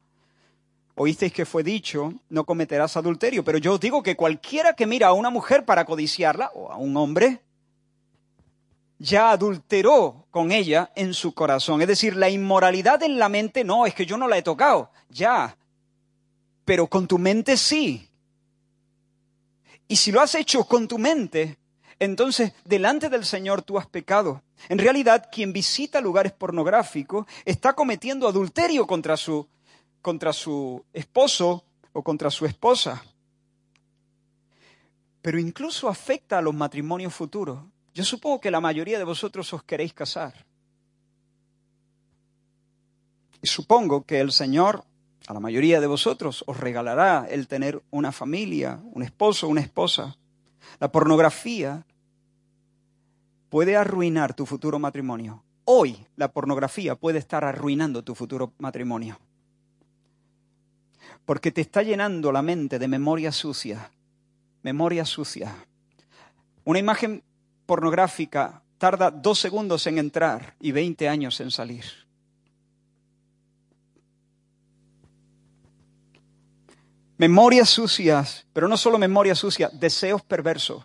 Oísteis que fue dicho, no cometerás adulterio, pero yo os digo que cualquiera que mira a una mujer para codiciarla, o a un hombre, ya adulteró con ella en su corazón. Es decir, la inmoralidad en la mente no, es que yo no la he tocado, ya, pero con tu mente sí. Y si lo has hecho con tu mente, entonces delante del Señor tú has pecado. En realidad, quien visita lugares pornográficos está cometiendo adulterio contra su contra su esposo o contra su esposa. Pero incluso afecta a los matrimonios futuros. Yo supongo que la mayoría de vosotros os queréis casar. Y supongo que el Señor a la mayoría de vosotros os regalará el tener una familia, un esposo, una esposa. La pornografía puede arruinar tu futuro matrimonio. Hoy la pornografía puede estar arruinando tu futuro matrimonio porque te está llenando la mente de memoria sucia, memoria sucia. Una imagen pornográfica tarda dos segundos en entrar y 20 años en salir. Memorias sucias, pero no solo memorias sucias, deseos perversos.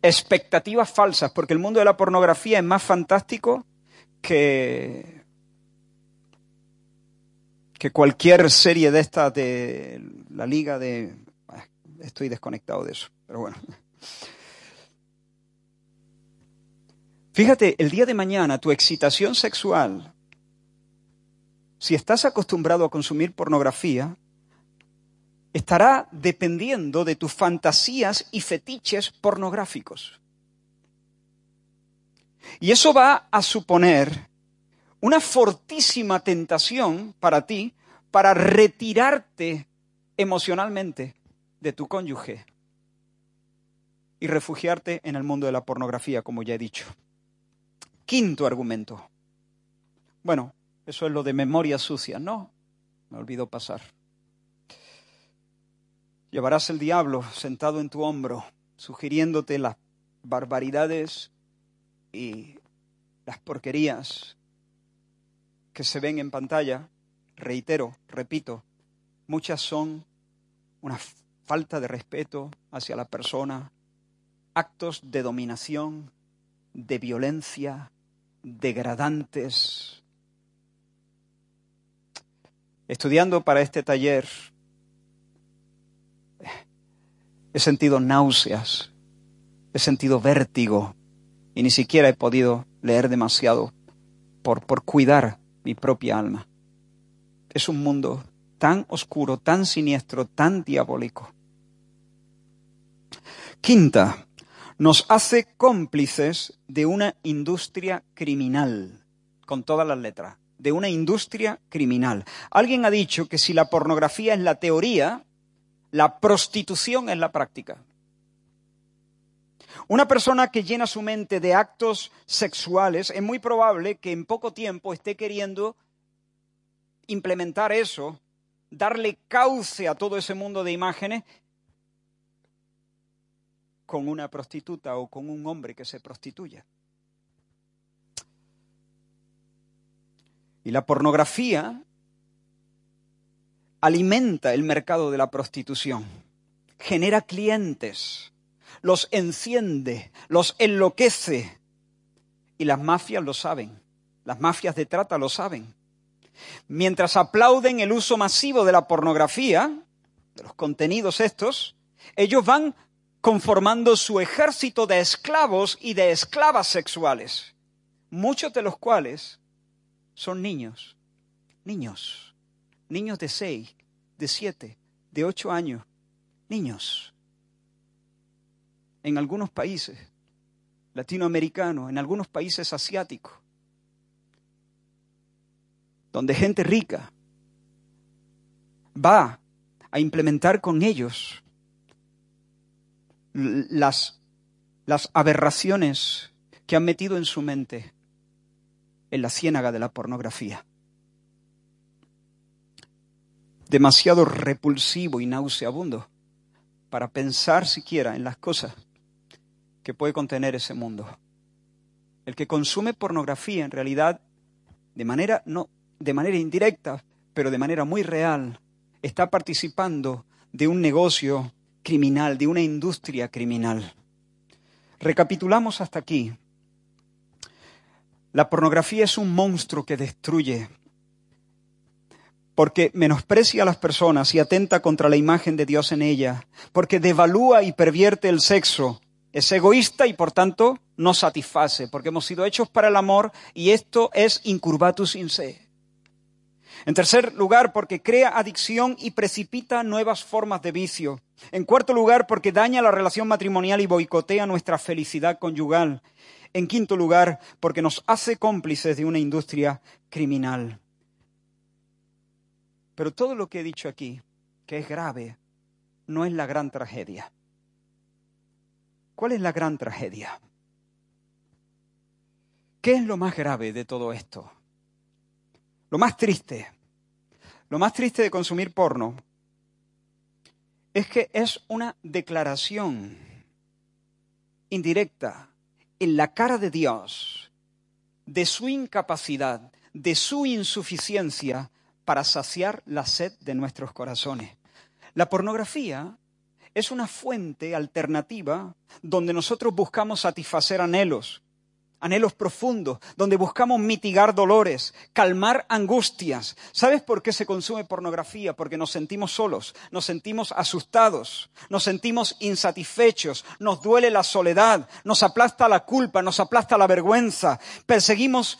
Expectativas falsas, porque el mundo de la pornografía es más fantástico que que cualquier serie de estas de la liga de estoy desconectado de eso, pero bueno. Fíjate, el día de mañana tu excitación sexual, si estás acostumbrado a consumir pornografía, estará dependiendo de tus fantasías y fetiches pornográficos. Y eso va a suponer una fortísima tentación para ti para retirarte emocionalmente de tu cónyuge y refugiarte en el mundo de la pornografía, como ya he dicho. Quinto argumento. Bueno, eso es lo de memoria sucia. No, me olvidó pasar. Llevarás el diablo sentado en tu hombro, sugiriéndote las barbaridades y las porquerías que se ven en pantalla. Reitero, repito, muchas son una falta de respeto hacia la persona, actos de dominación, de violencia, degradantes. Estudiando para este taller, he sentido náuseas, he sentido vértigo y ni siquiera he podido leer demasiado por, por cuidar mi propia alma. Es un mundo tan oscuro, tan siniestro, tan diabólico. Quinta, nos hace cómplices de una industria criminal, con todas las letras, de una industria criminal. Alguien ha dicho que si la pornografía es la teoría, la prostitución es la práctica. Una persona que llena su mente de actos sexuales es muy probable que en poco tiempo esté queriendo implementar eso, darle cauce a todo ese mundo de imágenes con una prostituta o con un hombre que se prostituya. Y la pornografía alimenta el mercado de la prostitución, genera clientes, los enciende, los enloquece. Y las mafias lo saben, las mafias de trata lo saben. Mientras aplauden el uso masivo de la pornografía, de los contenidos estos, ellos van conformando su ejército de esclavos y de esclavas sexuales, muchos de los cuales son niños, niños, niños de seis, de siete, de ocho años, niños. En algunos países latinoamericanos, en algunos países asiáticos, donde gente rica va a implementar con ellos las, las aberraciones que han metido en su mente en la ciénaga de la pornografía. Demasiado repulsivo y nauseabundo para pensar siquiera en las cosas que puede contener ese mundo. El que consume pornografía en realidad de manera no de manera indirecta, pero de manera muy real, está participando de un negocio criminal, de una industria criminal. Recapitulamos hasta aquí. La pornografía es un monstruo que destruye, porque menosprecia a las personas y atenta contra la imagen de Dios en ella, porque devalúa y pervierte el sexo, es egoísta y por tanto no satisface, porque hemos sido hechos para el amor y esto es incurvatus in se. En tercer lugar, porque crea adicción y precipita nuevas formas de vicio. En cuarto lugar, porque daña la relación matrimonial y boicotea nuestra felicidad conyugal. En quinto lugar, porque nos hace cómplices de una industria criminal. Pero todo lo que he dicho aquí, que es grave, no es la gran tragedia. ¿Cuál es la gran tragedia? ¿Qué es lo más grave de todo esto? Lo más triste, lo más triste de consumir porno es que es una declaración indirecta en la cara de Dios de su incapacidad, de su insuficiencia para saciar la sed de nuestros corazones. La pornografía es una fuente alternativa donde nosotros buscamos satisfacer anhelos, anhelos profundos, donde buscamos mitigar dolores, calmar angustias. ¿Sabes por qué se consume pornografía? Porque nos sentimos solos, nos sentimos asustados, nos sentimos insatisfechos, nos duele la soledad, nos aplasta la culpa, nos aplasta la vergüenza, perseguimos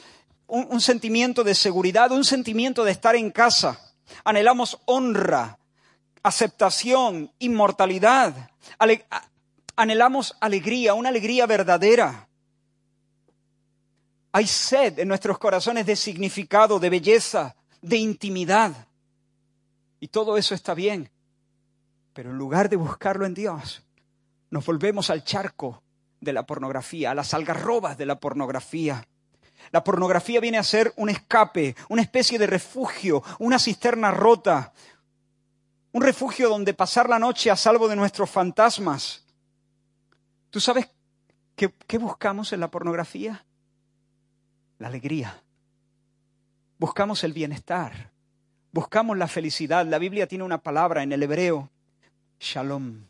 un, sentimiento de seguridad, un sentimiento de estar en casa, anhelamos honra, aceptación, inmortalidad, anhelamos alegría, una alegría verdadera. Hay sed en nuestros corazones de significado, de belleza, de intimidad. Y todo eso está bien. Pero en lugar de buscarlo en Dios, nos volvemos al charco de la pornografía, a las algarrobas de la pornografía. La pornografía viene a ser un escape, una especie de refugio, una cisterna rota, un refugio donde pasar la noche a salvo de nuestros fantasmas. ¿Tú sabes qué, buscamos en la pornografía? la alegría. Buscamos el bienestar. Buscamos la felicidad. La Biblia tiene una palabra en el hebreo, shalom.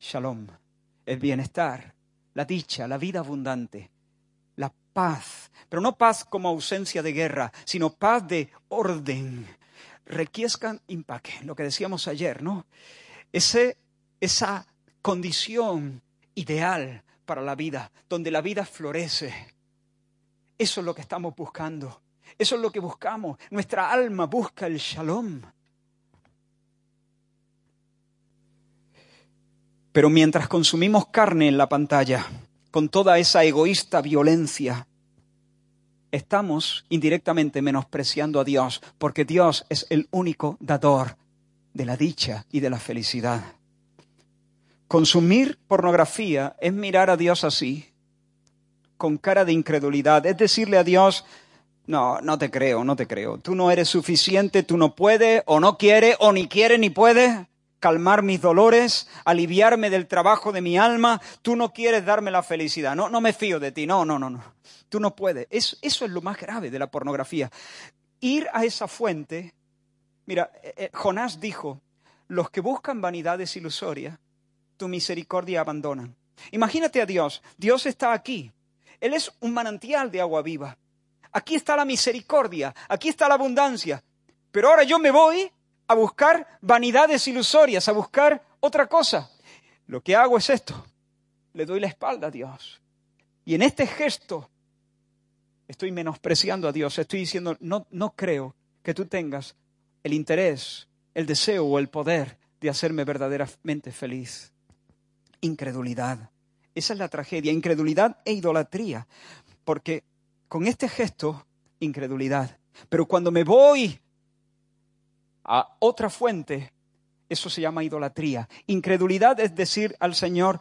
Shalom. El bienestar, la dicha, la vida abundante, la paz. Pero no paz como ausencia de guerra, sino paz de orden. Requiescan impaque, lo que decíamos ayer, ¿no? Ese, esa condición ideal para la vida, donde la vida florece, eso es lo que estamos buscando. Eso es lo que buscamos. Nuestra alma busca el shalom. Pero mientras consumimos carne en la pantalla, con toda esa egoísta violencia, estamos indirectamente menospreciando a Dios, porque Dios es el único dador de la dicha y de la felicidad. Consumir pornografía es mirar a Dios así, con cara de incredulidad. Es decirle a Dios, no, no te creo, no te creo. Tú no eres suficiente, tú no puedes, o no quieres, o ni quieres ni puedes calmar mis dolores, aliviarme del trabajo de mi alma. Tú no quieres darme la felicidad. No, no me fío de ti. No, no, no, no. Tú no puedes. Eso, es lo más grave de la pornografía. Ir a esa fuente. Mira, eh, eh, Jonás dijo, los que buscan vanidades ilusorias, tu misericordia abandonan. Imagínate a Dios. Dios está aquí, él es un manantial de agua viva. Aquí está la misericordia, aquí está la abundancia. Pero ahora yo me voy a buscar vanidades ilusorias, a buscar otra cosa. Lo que hago es esto. Le doy la espalda a Dios. Y en este gesto estoy menospreciando a Dios. Estoy diciendo, no, no creo que tú tengas el interés, el deseo o el poder de hacerme verdaderamente feliz. Incredulidad. Esa es la tragedia, incredulidad e idolatría. Porque con este gesto, incredulidad. Pero cuando me voy a otra fuente, eso se llama idolatría. Incredulidad es decir al Señor,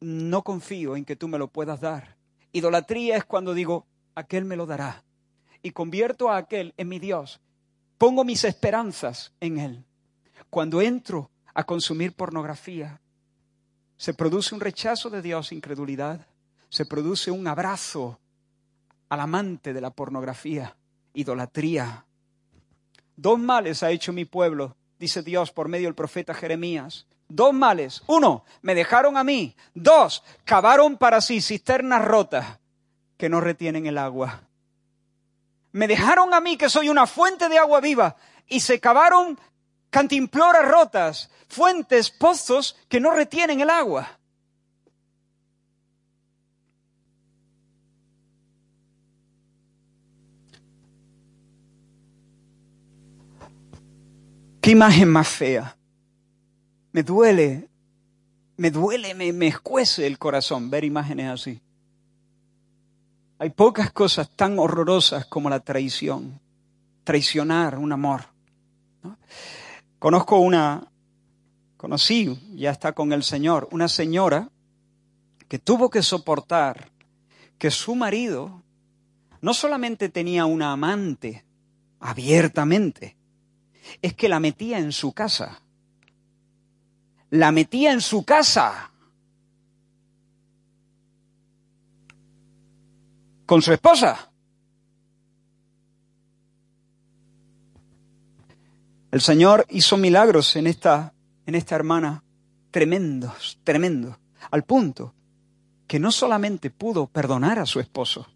no confío en que tú me lo puedas dar. Idolatría es cuando digo, aquel me lo dará. Y convierto a aquel en mi Dios. Pongo mis esperanzas en Él. Cuando entro a consumir pornografía, se produce un rechazo de Dios, incredulidad. Se produce un abrazo al amante de la pornografía, idolatría. Dos males ha hecho mi pueblo, dice Dios por medio del profeta Jeremías. Dos males. Uno, me dejaron a mí. Dos, cavaron para sí cisternas rotas que no retienen el agua. Me dejaron a mí que soy una fuente de agua viva y se cavaron cantimploras rotas, fuentes, pozos que no retienen el agua. ¿Qué imagen más fea? Me duele, me duele, me, escuece el corazón ver imágenes así. Hay pocas cosas tan horrorosas como la traición, traicionar un amor. ¿no? Conozco una, conocí, ya está con el Señor, una señora que tuvo que soportar que su marido no solamente tenía una amante abiertamente, es que la metía en su casa. La metía en su casa. Con su esposa. El Señor hizo milagros en esta, en esta hermana, tremendos, tremendos, al punto que no solamente pudo perdonar a su esposo,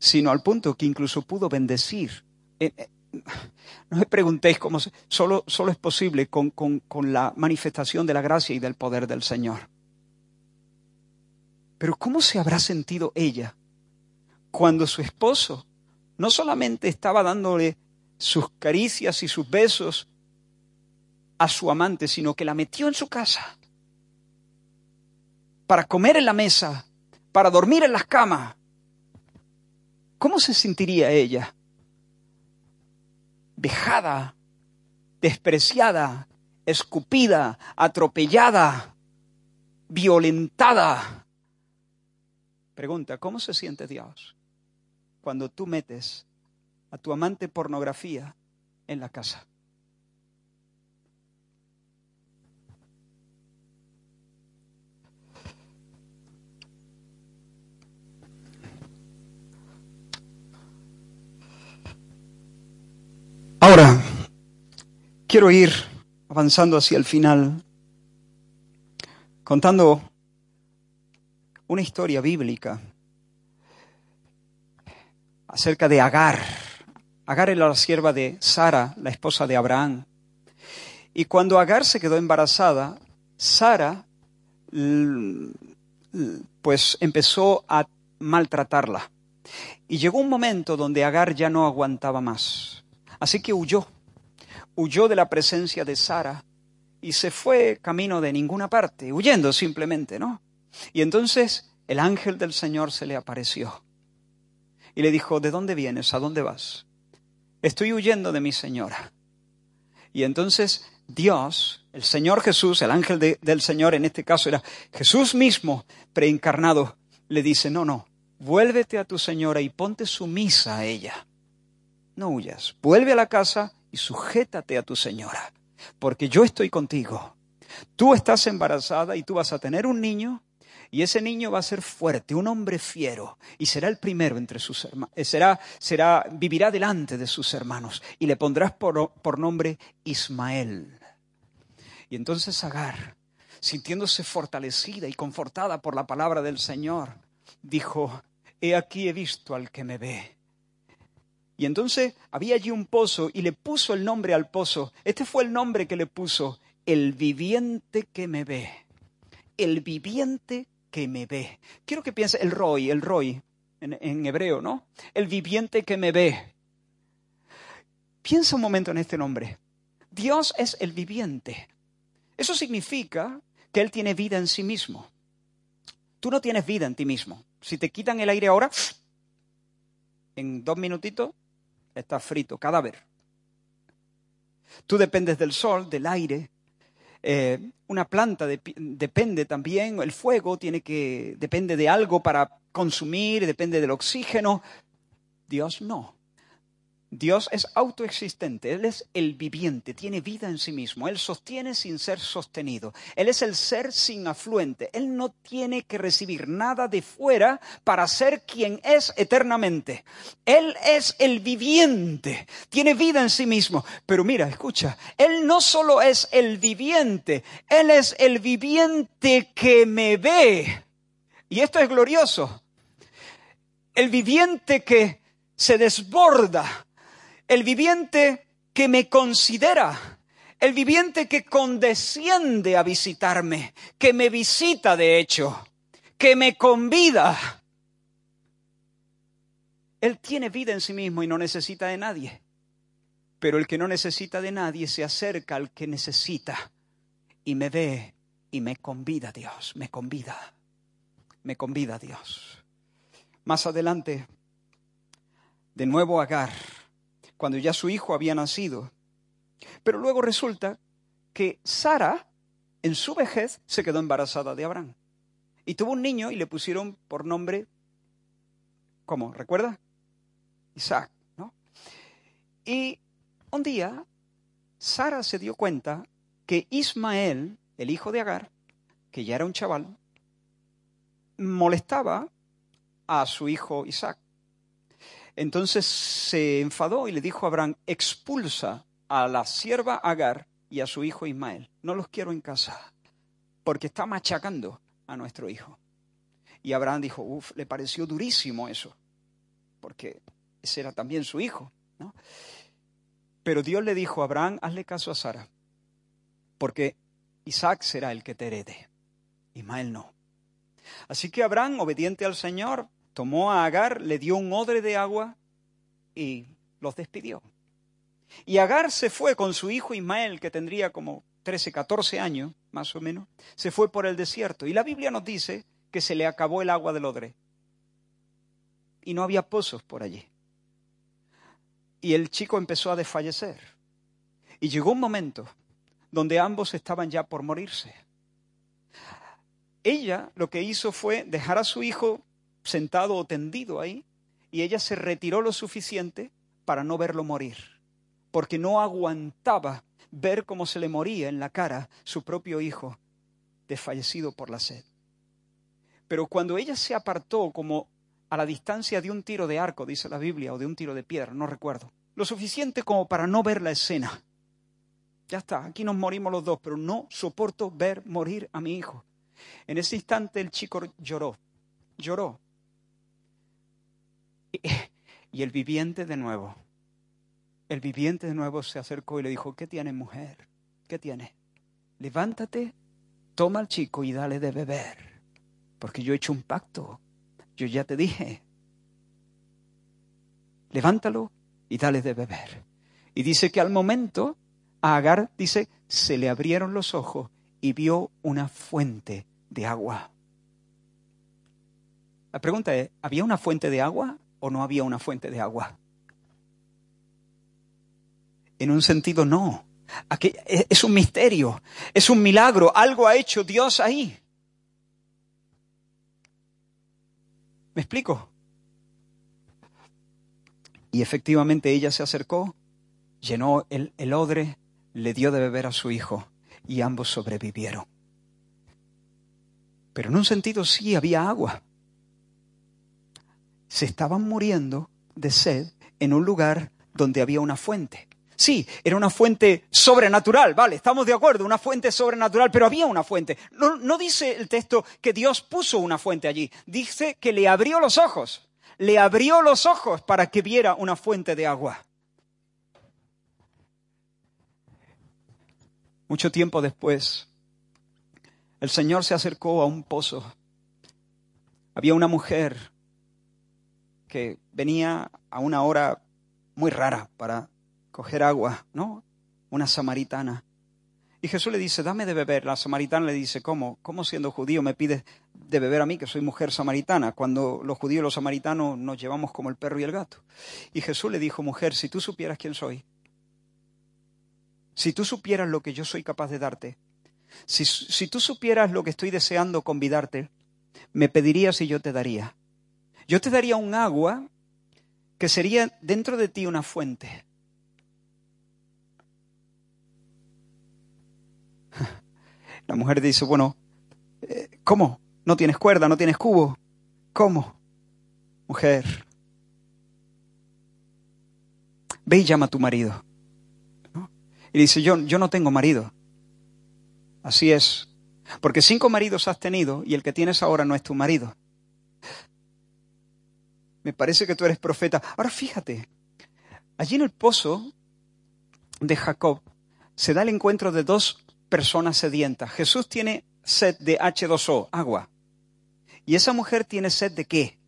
sino al punto que incluso pudo bendecir. No me preguntéis cómo solo, solo es posible con, con la manifestación de la gracia y del poder del Señor. Pero ¿cómo se habrá sentido ella cuando su esposo no solamente estaba dándole sus caricias y sus besos a su amante, sino que la metió en su casa para comer en la mesa, para dormir en las camas. ¿Cómo se sentiría ella? Vejada, despreciada, escupida, atropellada, violentada. Pregunta, ¿cómo se siente Dios cuando tú metes a tu amante pornografía en la casa? Ahora, quiero ir avanzando hacia el final, contando una historia bíblica acerca de Agar. Agar era la sierva de Sara, la esposa de Abraham. Y cuando Agar se quedó embarazada, Sara pues empezó a maltratarla. Y llegó un momento donde Agar ya no aguantaba más. Así que huyó, huyó de la presencia de Sara y se fue camino de ninguna parte, huyendo simplemente, ¿no? Y entonces el ángel del Señor se le apareció y le dijo, ¿de dónde vienes? ¿A dónde vas? Estoy huyendo de mi señora. Y entonces Dios, el Señor Jesús, el ángel del Señor, en este caso era Jesús mismo, preencarnado, le dice, no, no, vuélvete a tu señora y ponte sumisa a ella no huyas. Vuelve a la casa y sujétate a tu señora, porque yo estoy contigo. Tú estás embarazada y tú vas a tener un niño y ese niño va a ser fuerte, un hombre fiero, y será el primero entre sus hermanos, eh, será, será, vivirá delante de sus hermanos, y le pondrás por, por nombre Ismael. Y entonces Agar, sintiéndose fortalecida y confortada por la palabra del Señor, dijo, He aquí he visto al que me ve. Y entonces había allí un pozo y le puso el nombre al pozo. Este fue el nombre que le puso, el viviente que me ve. El viviente que me ve. Quiero que piense el Roy, el Roy, en, en hebreo, ¿no? El viviente que me ve. Piensa un momento en este nombre. Dios es el viviente. Eso significa que Él tiene vida en sí mismo. Tú no tienes vida en ti mismo. Si te quitan el aire ahora, en dos minutitos está frito, cadáver. Tú dependes del sol, del aire. Eh, una planta depende también, el fuego tiene que, depende de algo para consumir, depende del oxígeno. Dios no. Dios es autoexistente, Él es el viviente, tiene vida en sí mismo, Él sostiene sin ser sostenido, Él es el ser sin afluente, Él no tiene que recibir nada de fuera para ser quien es eternamente. Él es el viviente, tiene vida en sí mismo, pero mira, escucha, Él no solo es el viviente, Él es el viviente que me ve. Y esto es glorioso. El viviente que se desborda el viviente que me considera, el viviente que condesciende a visitarme, que me visita de hecho, que me convida. Él tiene vida en sí mismo y no necesita de nadie. Pero el que no necesita de nadie se acerca al que necesita y me ve y me convida Dios, me convida, me convida Dios. Más adelante, de nuevo Agar cuando ya su hijo había nacido. Pero luego resulta que Sara, en su vejez, se quedó embarazada de Abraham. Y tuvo un niño y le pusieron por nombre, ¿cómo? ¿Recuerda? Isaac, ¿no? Y un día, Sara se dio cuenta que Ismael, el hijo de Agar, que ya era un chaval, molestaba a su hijo Isaac. Entonces se enfadó y le dijo a Abraham, expulsa a la sierva Agar y a su hijo Ismael. No los quiero en casa, porque está machacando a nuestro hijo. Y Abraham dijo, uff, le pareció durísimo eso, porque ese era también su hijo. ¿no? Pero Dios le dijo Abraham, hazle caso a Sara, porque Isaac será el que te herede, Ismael no. Así que Abraham, obediente al Señor, tomó a Agar, le dio un odre de agua y los despidió. Y Agar se fue con su hijo Ismael, que tendría como 13, 14 años, más o menos, se fue por el desierto. Y la Biblia nos dice que se le acabó el agua del odre. Y no había pozos por allí. Y el chico empezó a desfallecer. Y llegó un momento donde ambos estaban ya por morirse. Ella lo que hizo fue dejar a su hijo sentado o tendido ahí, y ella se retiró lo suficiente para no verlo morir, porque no aguantaba ver cómo se le moría en la cara su propio hijo, desfallecido por la sed. Pero cuando ella se apartó como a la distancia de un tiro de arco, dice la Biblia, o de un tiro de piedra, no recuerdo, lo suficiente como para no ver la escena. Ya está, aquí nos morimos los dos, pero no soporto ver morir a mi hijo. En ese instante el chico lloró, lloró. Y, el viviente de nuevo el viviente de nuevo se acercó y le dijo, ¿qué tiene mujer? ¿Qué tiene? Levántate, toma al chico y dale de beber, porque yo he hecho un pacto, yo ya te dije. Levántalo y dale de beber. Y dice que al momento a Agar, dice, se le abrieron los ojos y vio una fuente de agua. La pregunta es, ¿había una fuente de agua o no había una fuente de agua? En un sentido no. Aquí es un misterio, es un milagro, algo ha hecho Dios ahí. ¿Me explico? Y efectivamente ella se acercó, llenó el, el odre, le dio de beber a su hijo y ambos sobrevivieron. Pero en un sentido sí había agua. Se estaban muriendo de sed en un lugar donde había una fuente. Sí, era una fuente sobrenatural, vale, estamos de acuerdo, una fuente sobrenatural, pero había una fuente. No, no, dice el texto que Dios puso una fuente allí, dice que le abrió los ojos, le abrió los ojos para que viera una fuente de agua. Mucho tiempo después, el Señor se acercó a un pozo. Había una mujer que venía a una hora muy rara para coger agua, ¿no? Una samaritana. Y Jesús le dice, dame de beber. La samaritana le dice, ¿cómo? ¿Cómo siendo judío me pides de beber a mí, que soy mujer samaritana? Cuando los judíos y los samaritanos nos llevamos como el perro y el gato. Y Jesús le dijo, mujer, si tú supieras quién soy, si tú supieras lo que yo soy capaz de darte, si, si tú supieras lo que estoy deseando convidarte, me pedirías y yo te daría. Yo te daría un agua que sería dentro de ti una fuente La mujer dice, bueno, eh, ¿cómo? ¿No tienes cuerda? ¿No tienes cubo? ¿Cómo? Mujer, ve y llama a tu marido. Y dice, yo, yo no tengo marido. Así es. Porque cinco maridos has tenido y el que tienes ahora no es tu marido. Me parece que tú eres profeta. Ahora fíjate, allí en el pozo de Jacob se da el encuentro de dos persona sedienta. Jesús tiene sed de H2O, agua. ¿Y esa mujer tiene sed de qué?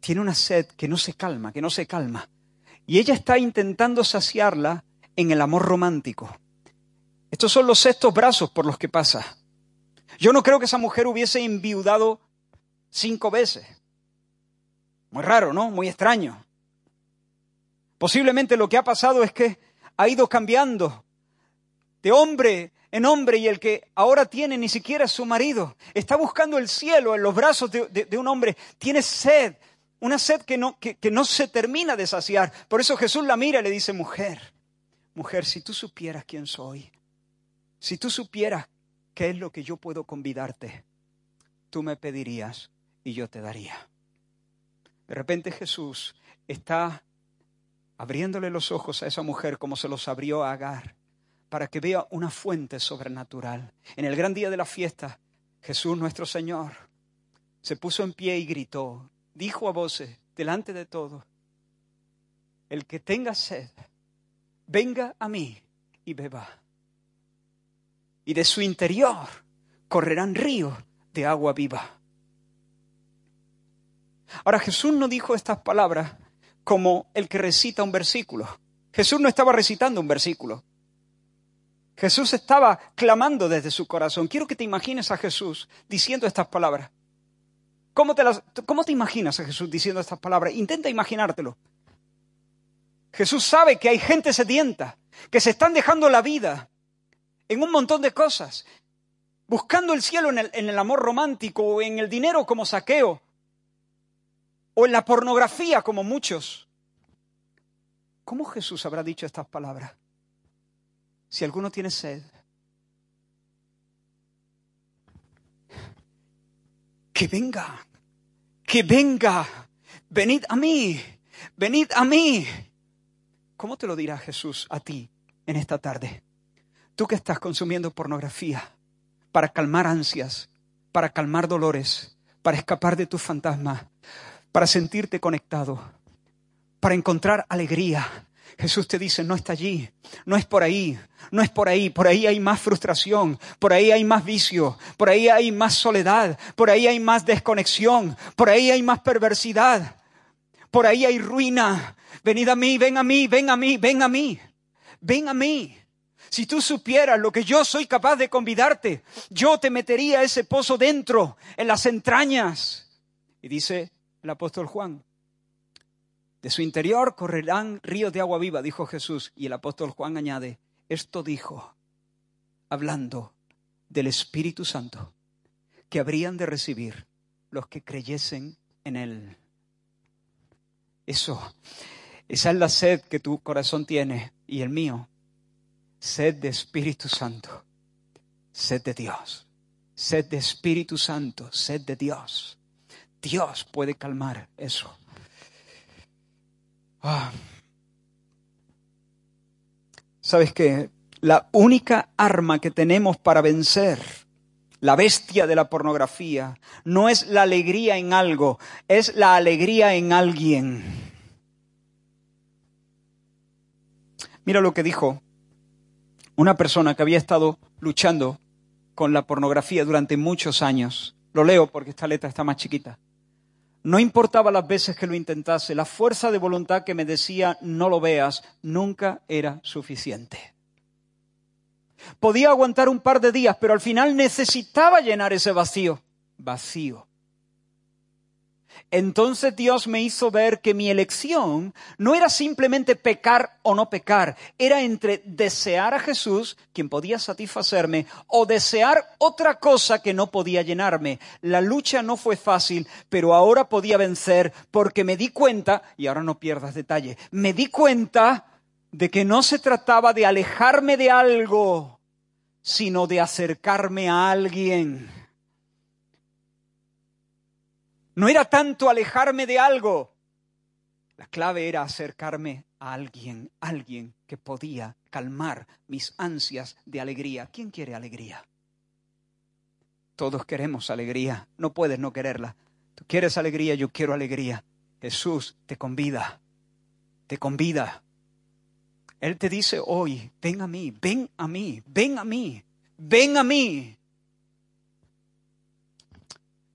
Tiene una sed que no se calma, que no se calma. Y ella está intentando saciarla en el amor romántico. Estos son los sextos brazos por los que pasa. Yo no creo que esa mujer hubiese enviudado cinco veces. Muy raro, ¿no? Muy extraño. Posiblemente lo que ha pasado es que ha ido cambiando de hombre en hombre y el que ahora tiene ni siquiera su marido. Está buscando el cielo en los brazos de, un hombre. Tiene sed, una sed que no, que, que no se termina de saciar. Por eso Jesús la mira y le dice, mujer, mujer, si tú supieras quién soy, si tú supieras qué es lo que yo puedo convidarte, tú me pedirías y yo te daría. De repente Jesús está abriéndole los ojos a esa mujer como se los abrió a Agar para que vea una fuente sobrenatural. En el gran día de la fiesta, Jesús nuestro Señor se puso en pie y gritó, dijo a voces, delante de todos, el que tenga sed, venga a mí y beba. Y de su interior correrán ríos de agua viva. Ahora Jesús no dijo estas palabras como el que recita un versículo. Jesús no estaba recitando un versículo. Jesús estaba clamando desde su corazón. Quiero que te imagines a Jesús diciendo estas palabras. ¿Cómo te, ¿Cómo te imaginas a Jesús diciendo estas palabras? Intenta imaginártelo. Jesús sabe que hay gente sedienta, que se están dejando la vida en un montón de cosas, buscando el cielo en el, en el amor romántico o en el dinero como saqueo o en la pornografía como muchos. ¿Cómo Jesús habrá dicho estas palabras? Si alguno tiene sed, que venga, que venga, venid a mí, venid a mí. ¿Cómo te lo dirá Jesús a ti en esta tarde? Tú que estás consumiendo pornografía para calmar ansias, para calmar dolores, para escapar de tus fantasmas, para sentirte conectado, para encontrar alegría. Jesús te dice, no está allí, no es por ahí, no es por ahí, por ahí hay más frustración, por ahí hay más vicio, por ahí hay más soledad, por ahí hay más desconexión, por ahí hay más perversidad, por ahí hay ruina. Venid a mí, ven a mí, ven a mí, ven a mí, ven a mí. Si tú supieras lo que yo soy capaz de convidarte, yo te metería ese pozo dentro, en las entrañas. Y dice, el apóstol Juan. De su interior correrán ríos de agua viva, dijo Jesús. Y el apóstol Juan añade, esto dijo, hablando del Espíritu Santo, que habrían de recibir los que creyesen en Él. Eso, esa es la sed que tu corazón tiene y el mío. Sed de Espíritu Santo, sed de Dios, sed de Espíritu Santo, sed de Dios. Dios puede calmar eso. Ah. ¿Sabes qué? La única arma que tenemos para vencer la bestia de la pornografía no es la alegría en algo, es la alegría en alguien. Mira lo que dijo una persona que había estado luchando con la pornografía durante muchos años. Lo leo porque esta letra está más chiquita. No importaba las veces que lo intentase, la fuerza de voluntad que me decía no lo veas nunca era suficiente. Podía aguantar un par de días, pero al final necesitaba llenar ese vacío. Vacío. Entonces Dios me hizo ver que mi elección no era simplemente pecar o no pecar, era entre desear a Jesús, quien podía satisfacerme, o desear otra cosa que no podía llenarme. La lucha no fue fácil, pero ahora podía vencer porque me di cuenta, y ahora no pierdas detalle, me di cuenta de que no se trataba de alejarme de algo, sino de acercarme a alguien. No era tanto alejarme de algo. La clave era acercarme a alguien, alguien que podía calmar mis ansias de alegría. ¿Quién quiere alegría? Todos queremos alegría. No puedes no quererla. Tú quieres alegría, yo quiero alegría. Jesús te convida, te convida. Él te dice hoy, ven a mí, ven a mí, ven a mí, ven a mí.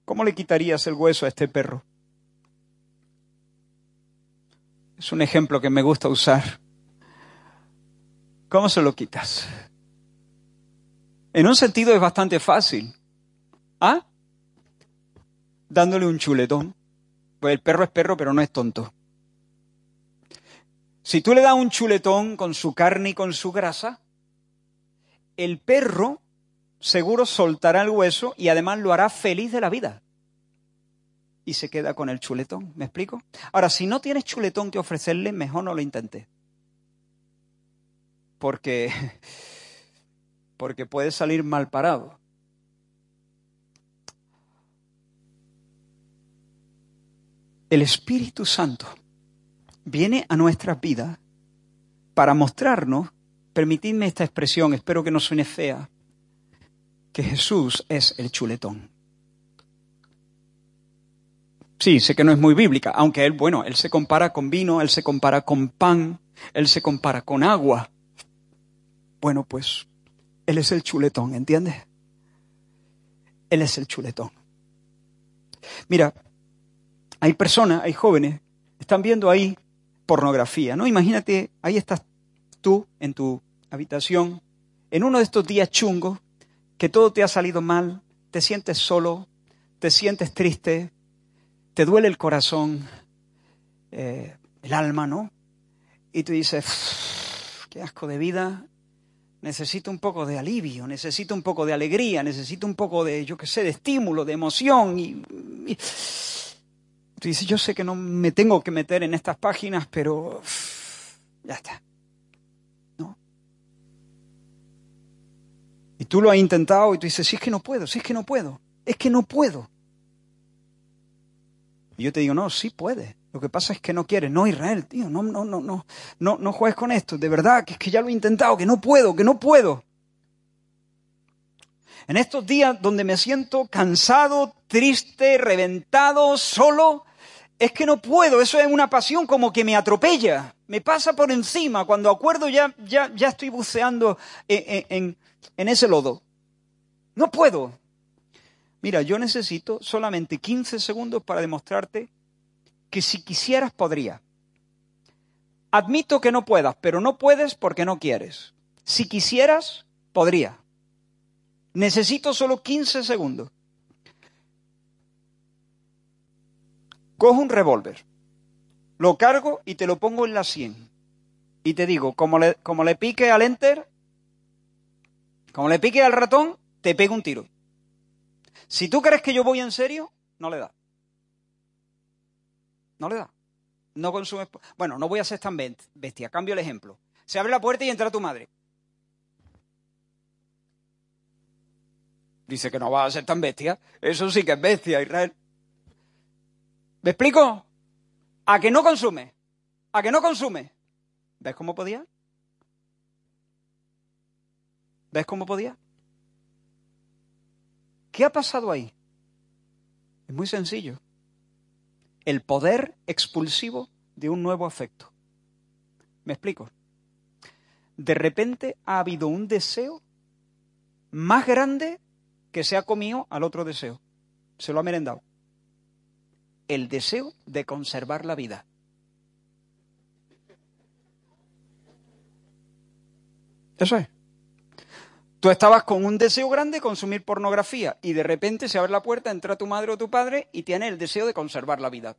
¿Cómo le quitarías el hueso a este perro? Es un ejemplo que me gusta usar. ¿Cómo se lo quitas? En un sentido es bastante fácil. ¿Ah? Dándole un chuletón. Pues el perro es perro, pero no es tonto. Si tú le das un chuletón con su carne y con su grasa, el perro seguro soltará el hueso y además lo hará feliz de la vida. Y se queda con el chuletón. ¿Me explico? Ahora, si no tienes chuletón que ofrecerle, mejor no lo intentes. Porque, porque puede salir mal parado. El Espíritu Santo viene a nuestras vidas para mostrarnos, permitidme esta expresión, espero que no suene fea, que Jesús es el chuletón. Sí, sé que no es muy bíblica, aunque él, bueno, él se compara con vino, él se compara con pan, él se compara con agua. Bueno, pues él es el chuletón, ¿entiendes? Él es el chuletón. Mira, hay personas, hay jóvenes, están viendo ahí pornografía, ¿no? Imagínate, ahí estás tú en tu habitación, en uno de estos días chungos, que todo te ha salido mal, te sientes solo, te sientes triste, te duele el corazón, eh, el alma, ¿no? Y tú dices, qué asco de vida, necesito un poco de alivio, necesito un poco de alegría, necesito un poco de, yo qué sé, de estímulo, de emoción. Y, tú dices, yo sé que no me tengo que meter en estas páginas, pero ya está. ¿No? Y tú lo has intentado y tú dices, si es que no puedo, si es que no puedo, es que no puedo. Y yo te digo, no, sí puede. Lo que pasa es que no quiere. No, Israel, tío, no, no, no, no, no, no juegues con esto. De verdad, que es que ya lo he intentado, que no puedo, que no puedo. En estos días donde me siento cansado, triste, reventado, solo, es que no puedo. Eso es una pasión como que me atropella. Me pasa por encima. Cuando acuerdo ya, ya, ya estoy buceando en ese lodo. No puedo. Mira, yo necesito solamente 15 segundos para demostrarte que si quisieras podría. Admito que no puedas, pero no puedes porque no quieres. Si quisieras, podría. Necesito solo 15 segundos. Cojo un revólver, lo cargo y te lo pongo en la 100. Y te digo, como le, como le pique al enter, como le pique al ratón, te pego un tiro. Si tú crees que yo voy en serio, no le da. No le da. No consume. Bueno, no voy a ser tan bestia. Cambio el ejemplo. Se abre la puerta y entra tu madre. Dice que no va a ser tan bestia. Eso sí que es bestia, Israel. ¿Me explico? A que no consume. A que no consume. ¿Ves cómo podía? ¿Ves cómo podía? ¿Qué ha pasado ahí? Es muy sencillo el poder expulsivo de un nuevo afecto. ¿Me explico? De repente ha habido un deseo más grande que se ha comido al otro deseo. Se lo ha merendado. El deseo de conservar la vida. Eso es. Tú estabas con un deseo grande de consumir pornografía y de repente se abre la puerta, entra tu madre o tu padre y tiene el deseo de conservar la vida.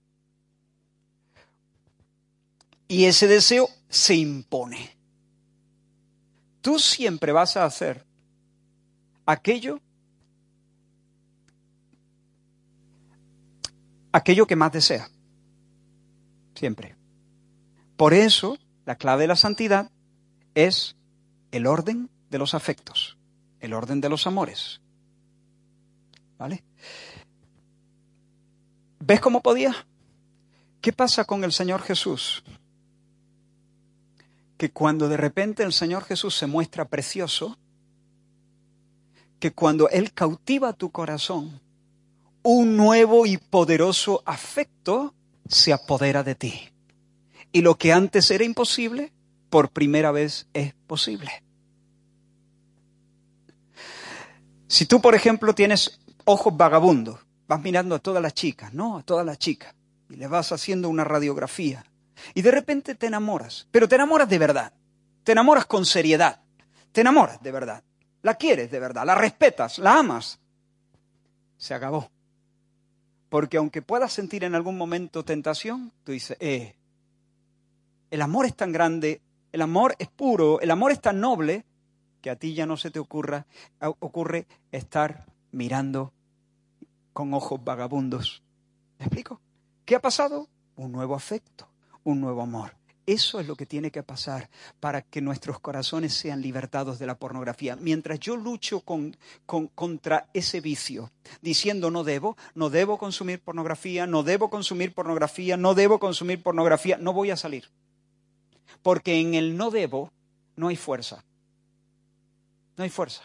Y ese deseo se impone. Tú siempre vas a hacer aquello aquello que más desea. Siempre. Por eso, la clave de la santidad es el orden de los afectos, el orden de los amores. ¿Vale? ¿Ves cómo podía? ¿Qué pasa con el Señor Jesús? Que cuando de repente el Señor Jesús se muestra precioso, que cuando Él cautiva tu corazón, un nuevo y poderoso afecto se apodera de ti. Y lo que antes era imposible, por primera vez es posible. Si tú, por ejemplo, tienes ojos vagabundos, vas mirando a todas las chicas, ¿no? A todas las chicas, y le vas haciendo una radiografía, y de repente te enamoras, pero te enamoras de verdad, te enamoras con seriedad, te enamoras de verdad, la quieres de verdad, la respetas, la amas, se acabó. Porque aunque puedas sentir en algún momento tentación, tú dices, eh, el amor es tan grande, el amor es puro, el amor es tan noble, que a ti ya no se te ocurra, ocurre estar mirando con ojos vagabundos. ¿Me explico? ¿Qué ha pasado? Un nuevo afecto, un nuevo amor. Eso es lo que tiene que pasar para que nuestros corazones sean libertados de la pornografía. Mientras yo lucho con, contra ese vicio, diciendo no debo, no debo consumir pornografía, no debo consumir pornografía, no debo consumir pornografía, no voy a salir. Porque en el no debo no hay fuerza. No hay fuerza.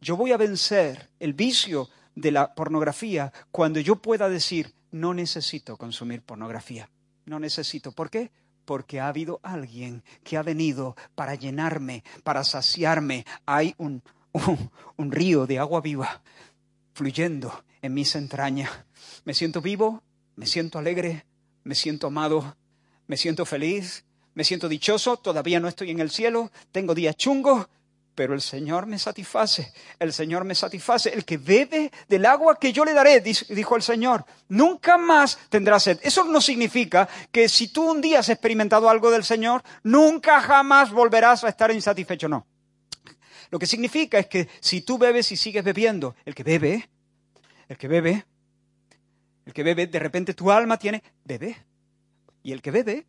Yo voy a vencer el vicio de la pornografía cuando yo pueda decir, no necesito consumir pornografía. No necesito. ¿Por qué? Porque ha habido alguien que ha venido para llenarme, para saciarme. Hay un, un, río de agua viva fluyendo en mis entrañas. Me siento vivo, me siento alegre, me siento amado, me siento feliz, me siento dichoso, todavía no estoy en el cielo, tengo días chungos, pero el Señor me satisface, el Señor me satisface. El que bebe del agua que yo le daré, dijo el Señor, nunca más tendrá sed. Eso no significa que si tú un día has experimentado algo del Señor, nunca jamás volverás a estar insatisfecho, no. Lo que significa es que si tú bebes y sigues bebiendo, el que bebe, el que bebe, el que bebe, de repente tu alma tiene, bebe. Y el que bebe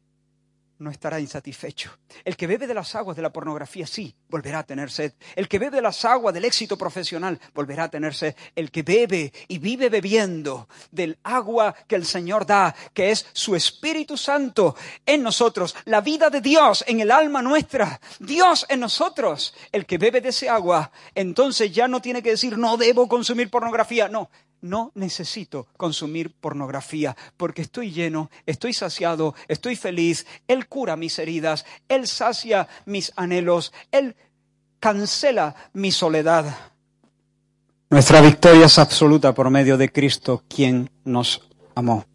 no estará insatisfecho. El que bebe de las aguas de la pornografía, sí, volverá a tener sed. El que bebe de las aguas del éxito profesional, volverá a tener sed. El que bebe y vive bebiendo del agua que el Señor da, que es su Espíritu Santo en nosotros, la vida de Dios en el alma nuestra, Dios en nosotros. El que bebe de ese agua, entonces ya no tiene que decir, no debo consumir pornografía. No, no necesito consumir pornografía porque estoy lleno, estoy saciado, estoy feliz, Él cura mis heridas, Él sacia mis anhelos, Él cancela mi soledad. Nuestra victoria es absoluta por medio de Cristo, quien nos amó.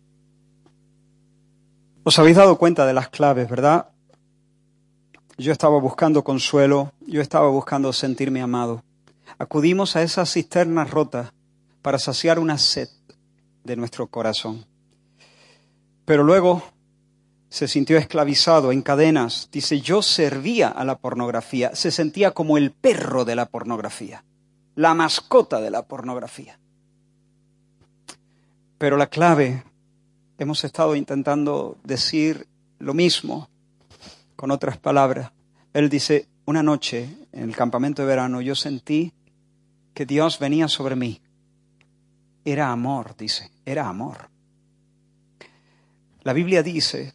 Os habéis dado cuenta de las claves, ¿verdad? Yo estaba buscando consuelo, yo estaba buscando sentirme amado. Acudimos a esas cisternas rotas para saciar una sed de nuestro corazón. Pero luego se sintió esclavizado en cadenas. Dice, yo servía a la pornografía. Se sentía como el perro de la pornografía, la mascota de la pornografía. Pero la clave, hemos estado intentando decir lo mismo con otras palabras. Él dice, una noche en el campamento de verano yo sentí que Dios venía sobre mí era amor, dice, era amor. La Biblia dice,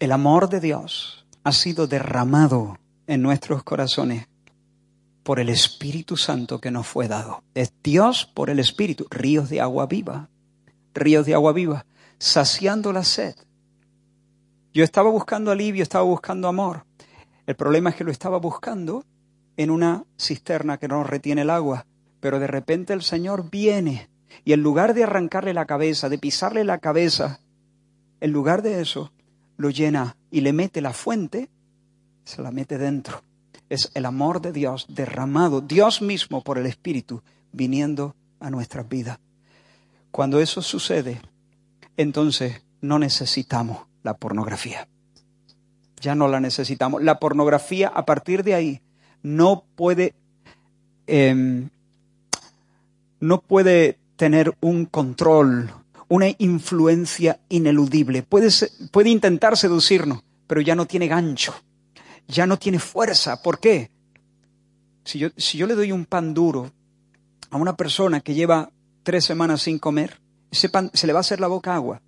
el amor de Dios ha sido derramado en nuestros corazones por el Espíritu Santo que nos fue dado. Es Dios por el Espíritu, ríos de agua viva, ríos de agua viva, saciando la sed. Yo estaba buscando alivio, estaba buscando amor. El problema es que lo estaba buscando en una cisterna que no retiene el agua. Pero de repente el Señor viene y en lugar de arrancarle la cabeza, de pisarle la cabeza, en lugar de eso, lo llena y le mete la fuente, se la mete dentro. Es el amor de Dios derramado, Dios mismo por el Espíritu, viniendo a nuestras vidas. Cuando eso sucede, entonces no necesitamos la pornografía. Ya no la necesitamos. La pornografía a partir de ahí no puede em, no puede tener un control, una influencia ineludible. Puede, puede intentar seducirnos, pero ya no tiene gancho, ya no tiene fuerza. ¿Por qué? Si yo, si yo le doy un pan duro a una persona que lleva tres semanas sin comer, ese pan se le va a hacer la boca agua.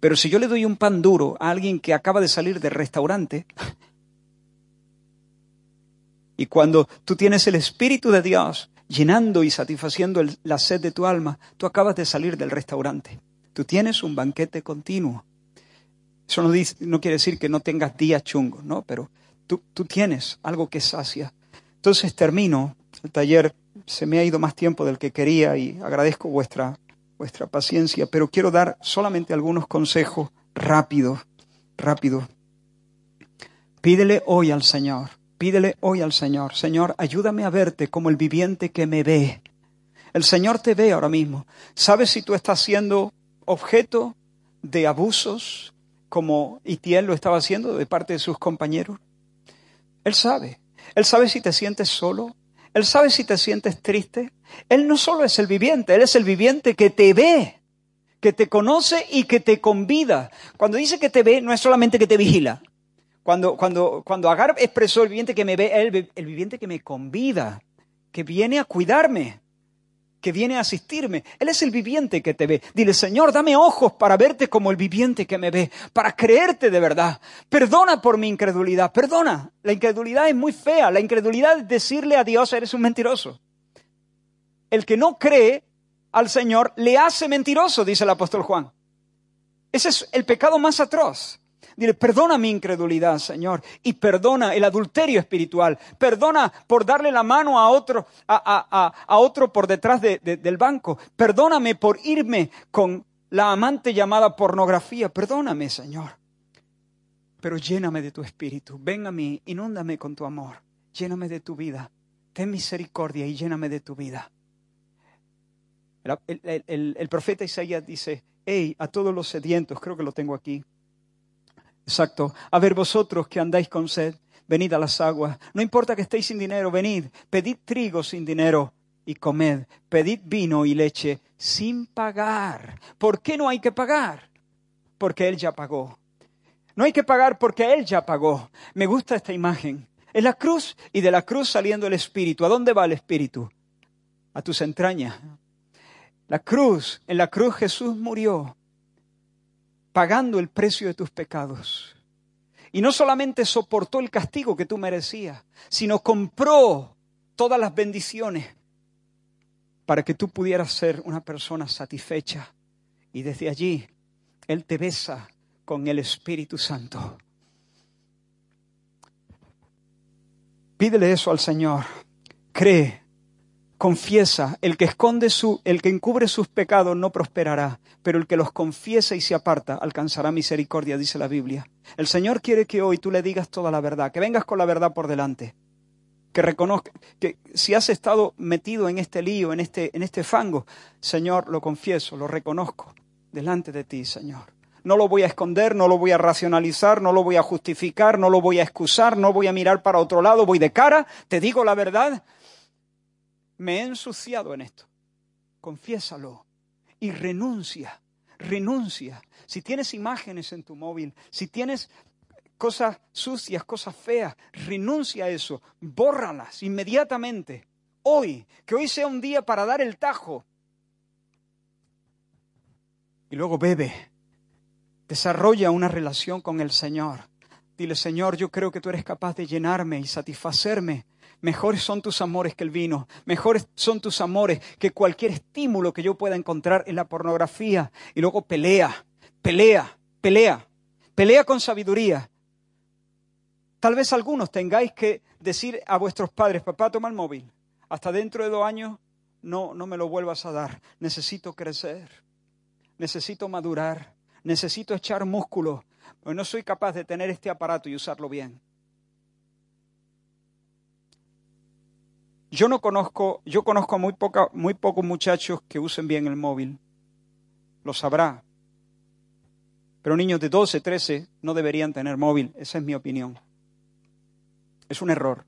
Pero si yo le doy un pan duro a alguien que acaba de salir del restaurante, y cuando tú tienes el Espíritu de Dios llenando y satisfaciendo la sed de tu alma, tú acabas de salir del restaurante. Tú tienes un banquete continuo. Eso no, no quiere decir que no tengas días chungos, ¿no? Pero tú, tú tienes algo que sacia. Entonces termino el taller. Se me ha ido más tiempo del que quería y agradezco vuestra, vuestra paciencia, pero quiero dar solamente algunos consejos rápidos, rápidos. Pídele hoy al Señor Pídele hoy al Señor, Señor, ayúdame a verte como el viviente que me ve. El Señor te ve ahora mismo. ¿Sabes si tú estás siendo objeto de abusos como Itiel lo estaba haciendo de parte de sus compañeros? Él sabe. Él sabe si te sientes solo. Él sabe si te sientes triste. Él no solo es el viviente, Él es el viviente que te ve, que te conoce y que te convida. Cuando dice que te ve, no es solamente que te vigila. Cuando, cuando, cuando Agar expresó el viviente que me ve, el, el viviente que me convida, que viene a cuidarme, que viene a asistirme. Él es el viviente que te ve. Dile, Señor, dame ojos para verte como el viviente que me ve, para creerte de verdad. Perdona por mi incredulidad, perdona. La incredulidad es muy fea. La incredulidad es decirle a Dios, eres un mentiroso. El que no cree al Señor le hace mentiroso, dice el apóstol Juan. Ese es el pecado más atroz. Dile, perdona mi incredulidad, Señor, y perdona el adulterio espiritual. Perdona por darle la mano a otro, a, otro por detrás del banco. Perdóname por irme con la amante llamada pornografía. Perdóname, Señor. Pero lléname de tu espíritu. Ven a mí, inúndame con tu amor. Lléname de tu vida. Ten misericordia y lléname de tu vida. El, el profeta Isaías dice, hey, a todos los sedientos, creo que lo tengo aquí, Exacto. A ver vosotros que andáis con sed, venid a las aguas. No importa que estéis sin dinero, venid. Pedid trigo sin dinero y comed. Pedid vino y leche sin pagar. ¿Por qué no hay que pagar? Porque Él ya pagó. No hay que pagar porque Él ya pagó. Me gusta esta imagen. Es la cruz y de la cruz saliendo el Espíritu. ¿A dónde va el Espíritu? A tus entrañas. La cruz, en la cruz Jesús murió pagando el precio de tus pecados. Y no solamente soportó el castigo que tú merecías, sino compró todas las bendiciones para que tú pudieras ser una persona satisfecha. Y desde allí Él te besa con el Espíritu Santo. Pídele eso al Señor. Cree confiesa, el que esconde su, el que encubre sus pecados no prosperará, pero el que los confiesa y se aparta alcanzará misericordia, dice la Biblia. El Señor quiere que hoy tú le digas toda la verdad, que vengas con la verdad por delante, que reconozca que si has estado metido en este lío, en este, en este fango, Señor, lo confieso, lo reconozco delante de ti, Señor. No lo voy a esconder, no lo voy a racionalizar, no lo voy a justificar, no lo voy a excusar, no voy a mirar para otro lado, voy de cara, te digo la verdad, me he ensuciado en esto. Confiésalo y renuncia, renuncia. Si tienes imágenes en tu móvil, si tienes cosas sucias, cosas feas, renuncia a eso, bórralas inmediatamente. Hoy, que hoy sea un día para dar el tajo. Y luego bebe, desarrolla una relación con el Señor. Dile, Señor, yo creo que tú eres capaz de llenarme y satisfacerme Mejores son tus amores que el vino, mejores son tus amores que cualquier estímulo que yo pueda encontrar en la pornografía. Y luego pelea, pelea, pelea, pelea con sabiduría. Tal vez algunos tengáis que decir a vuestros padres, papá, toma el móvil, hasta dentro de dos años no, no me lo vuelvas a dar. Necesito crecer, necesito madurar, necesito echar músculo, porque no soy capaz de tener este aparato y usarlo bien. Yo no conozco, yo conozco a muy, poca, muy pocos muchachos que usen bien el móvil. Lo sabrá. Pero niños de 12, 13 no deberían tener móvil. Esa es mi opinión. Es un error.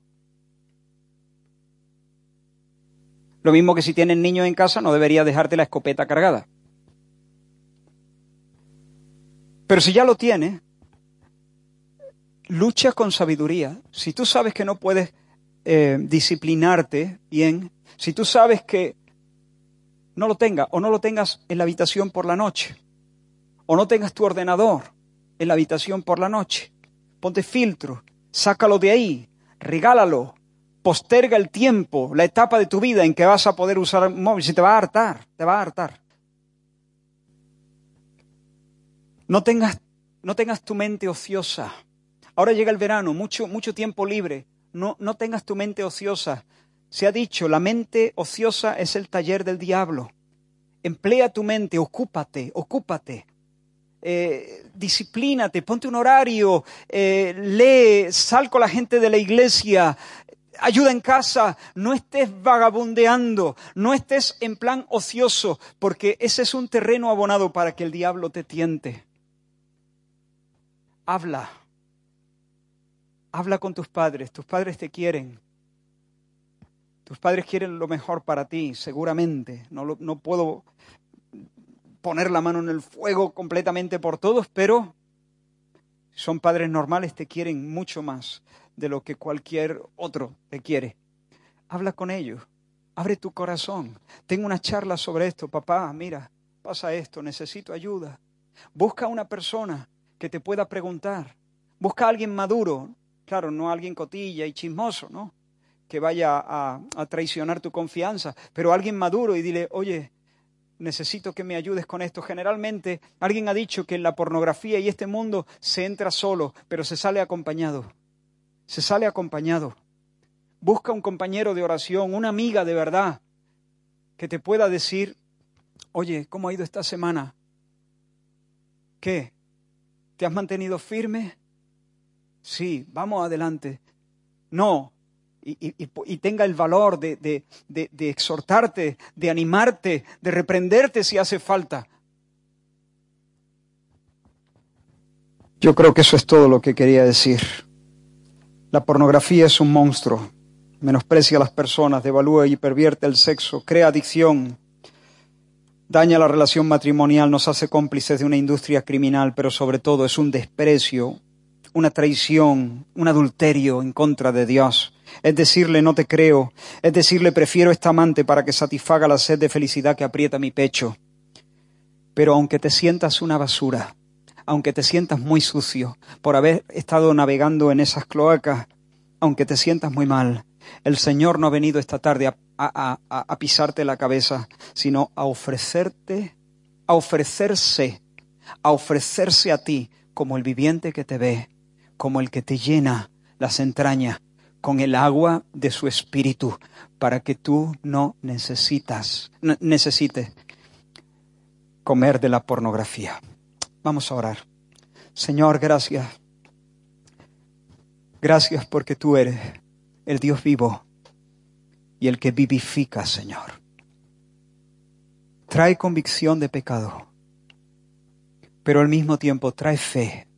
Lo mismo que si tienen niños en casa, no debería dejarte la escopeta cargada. Pero si ya lo tienes, lucha con sabiduría. Si tú sabes que no puedes eh, disciplinarte bien, si tú sabes que no lo tengas o no lo tengas en la habitación por la noche, o no tengas tu ordenador en la habitación por la noche, ponte filtro, sácalo de ahí, regálalo, posterga el tiempo, la etapa de tu vida en que vas a poder usar un móvil, si te va a hartar, te va a hartar. No tengas, no tengas tu mente ociosa. Ahora llega el verano, mucho, mucho tiempo libre. No, tengas tu mente ociosa. Se ha dicho, la mente ociosa es el taller del diablo. Emplea tu mente, ocúpate, ocúpate. Eh, disciplínate, ponte un horario, eh, lee, sal con la gente de la iglesia, ayuda en casa, no estés vagabundeando, no estés en plan ocioso, porque ese es un terreno abonado para que el diablo te tiente. Habla, Habla con tus padres, tus padres te quieren. Tus padres quieren lo mejor para ti, seguramente. No, no puedo poner la mano en el fuego completamente por todos, pero son padres normales, te quieren mucho más de lo que cualquier otro te quiere. Habla con ellos, Abre tu corazón. Tengo una charla sobre esto. Papá, mira, pasa esto, necesito ayuda. Busca una persona que te pueda preguntar. Busca a alguien maduro. Claro, no alguien cotilla y chismoso, ¿no? Que vaya a, a traicionar tu confianza, pero alguien maduro y dile, oye, necesito que me ayudes con esto. Generalmente alguien ha dicho que en la pornografía y este mundo se entra solo, pero se sale acompañado. Se sale acompañado. Busca un compañero de oración, una amiga de verdad, que te pueda decir, oye, ¿cómo ha ido esta semana? ¿Qué? ¿Te has mantenido firme? Sí, vamos adelante. No, y, tenga el valor de, de exhortarte, de animarte, de reprenderte si hace falta. Yo creo que eso es todo lo que quería decir. La pornografía es un monstruo, menosprecia a las personas, devalúa y pervierte el sexo, crea adicción, daña la relación matrimonial, nos hace cómplices de una industria criminal, pero sobre todo es un desprecio, una traición, un adulterio en contra de Dios. Es decirle no te creo, es decirle prefiero esta amante para que satisfaga la sed de felicidad que aprieta mi pecho. Pero aunque te sientas una basura, aunque te sientas muy sucio por haber estado navegando en esas cloacas, aunque te sientas muy mal, el Señor no ha venido esta tarde a, pisarte la cabeza, sino a ofrecerte, a ofrecerse, a ofrecerse a ti como el viviente que te ve, como el que te llena las entrañas con el agua de su espíritu para que tú no necesitas, necesites comer de la pornografía. Vamos a orar. Señor, gracias. Gracias porque tú eres el Dios vivo y el que vivifica, Señor. Trae convicción de pecado, pero al mismo tiempo trae fe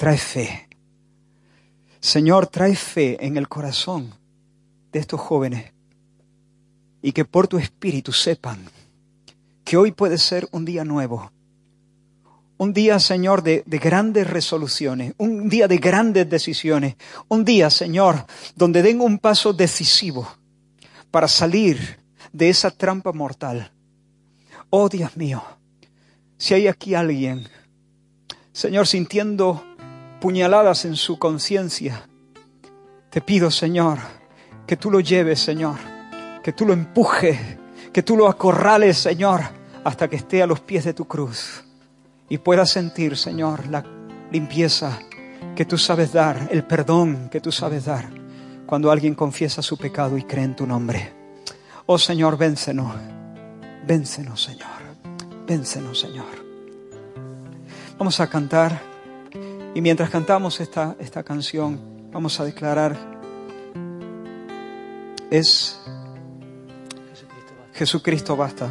trae fe. Señor, trae fe en el corazón de estos jóvenes y que por tu espíritu sepan que hoy puede ser un día nuevo. Un día, Señor, de, de, grandes resoluciones, un día de grandes decisiones, un día, Señor, donde den un paso decisivo para salir de esa trampa mortal. Oh Dios mío, si hay aquí alguien, Señor, sintiendo puñaladas en su conciencia. Te pido, Señor, que tú lo lleves, Señor, que tú lo empujes, que tú lo acorrales, Señor, hasta que esté a los pies de tu cruz y pueda sentir, Señor, la limpieza que tú sabes dar, el perdón que tú sabes dar cuando alguien confiesa su pecado y cree en tu nombre. Oh Señor, véncenos, véncenos, Señor, véncenos, Señor. Vamos a cantar. Y mientras cantamos esta, esta canción, vamos a declarar, es Jesucristo basta.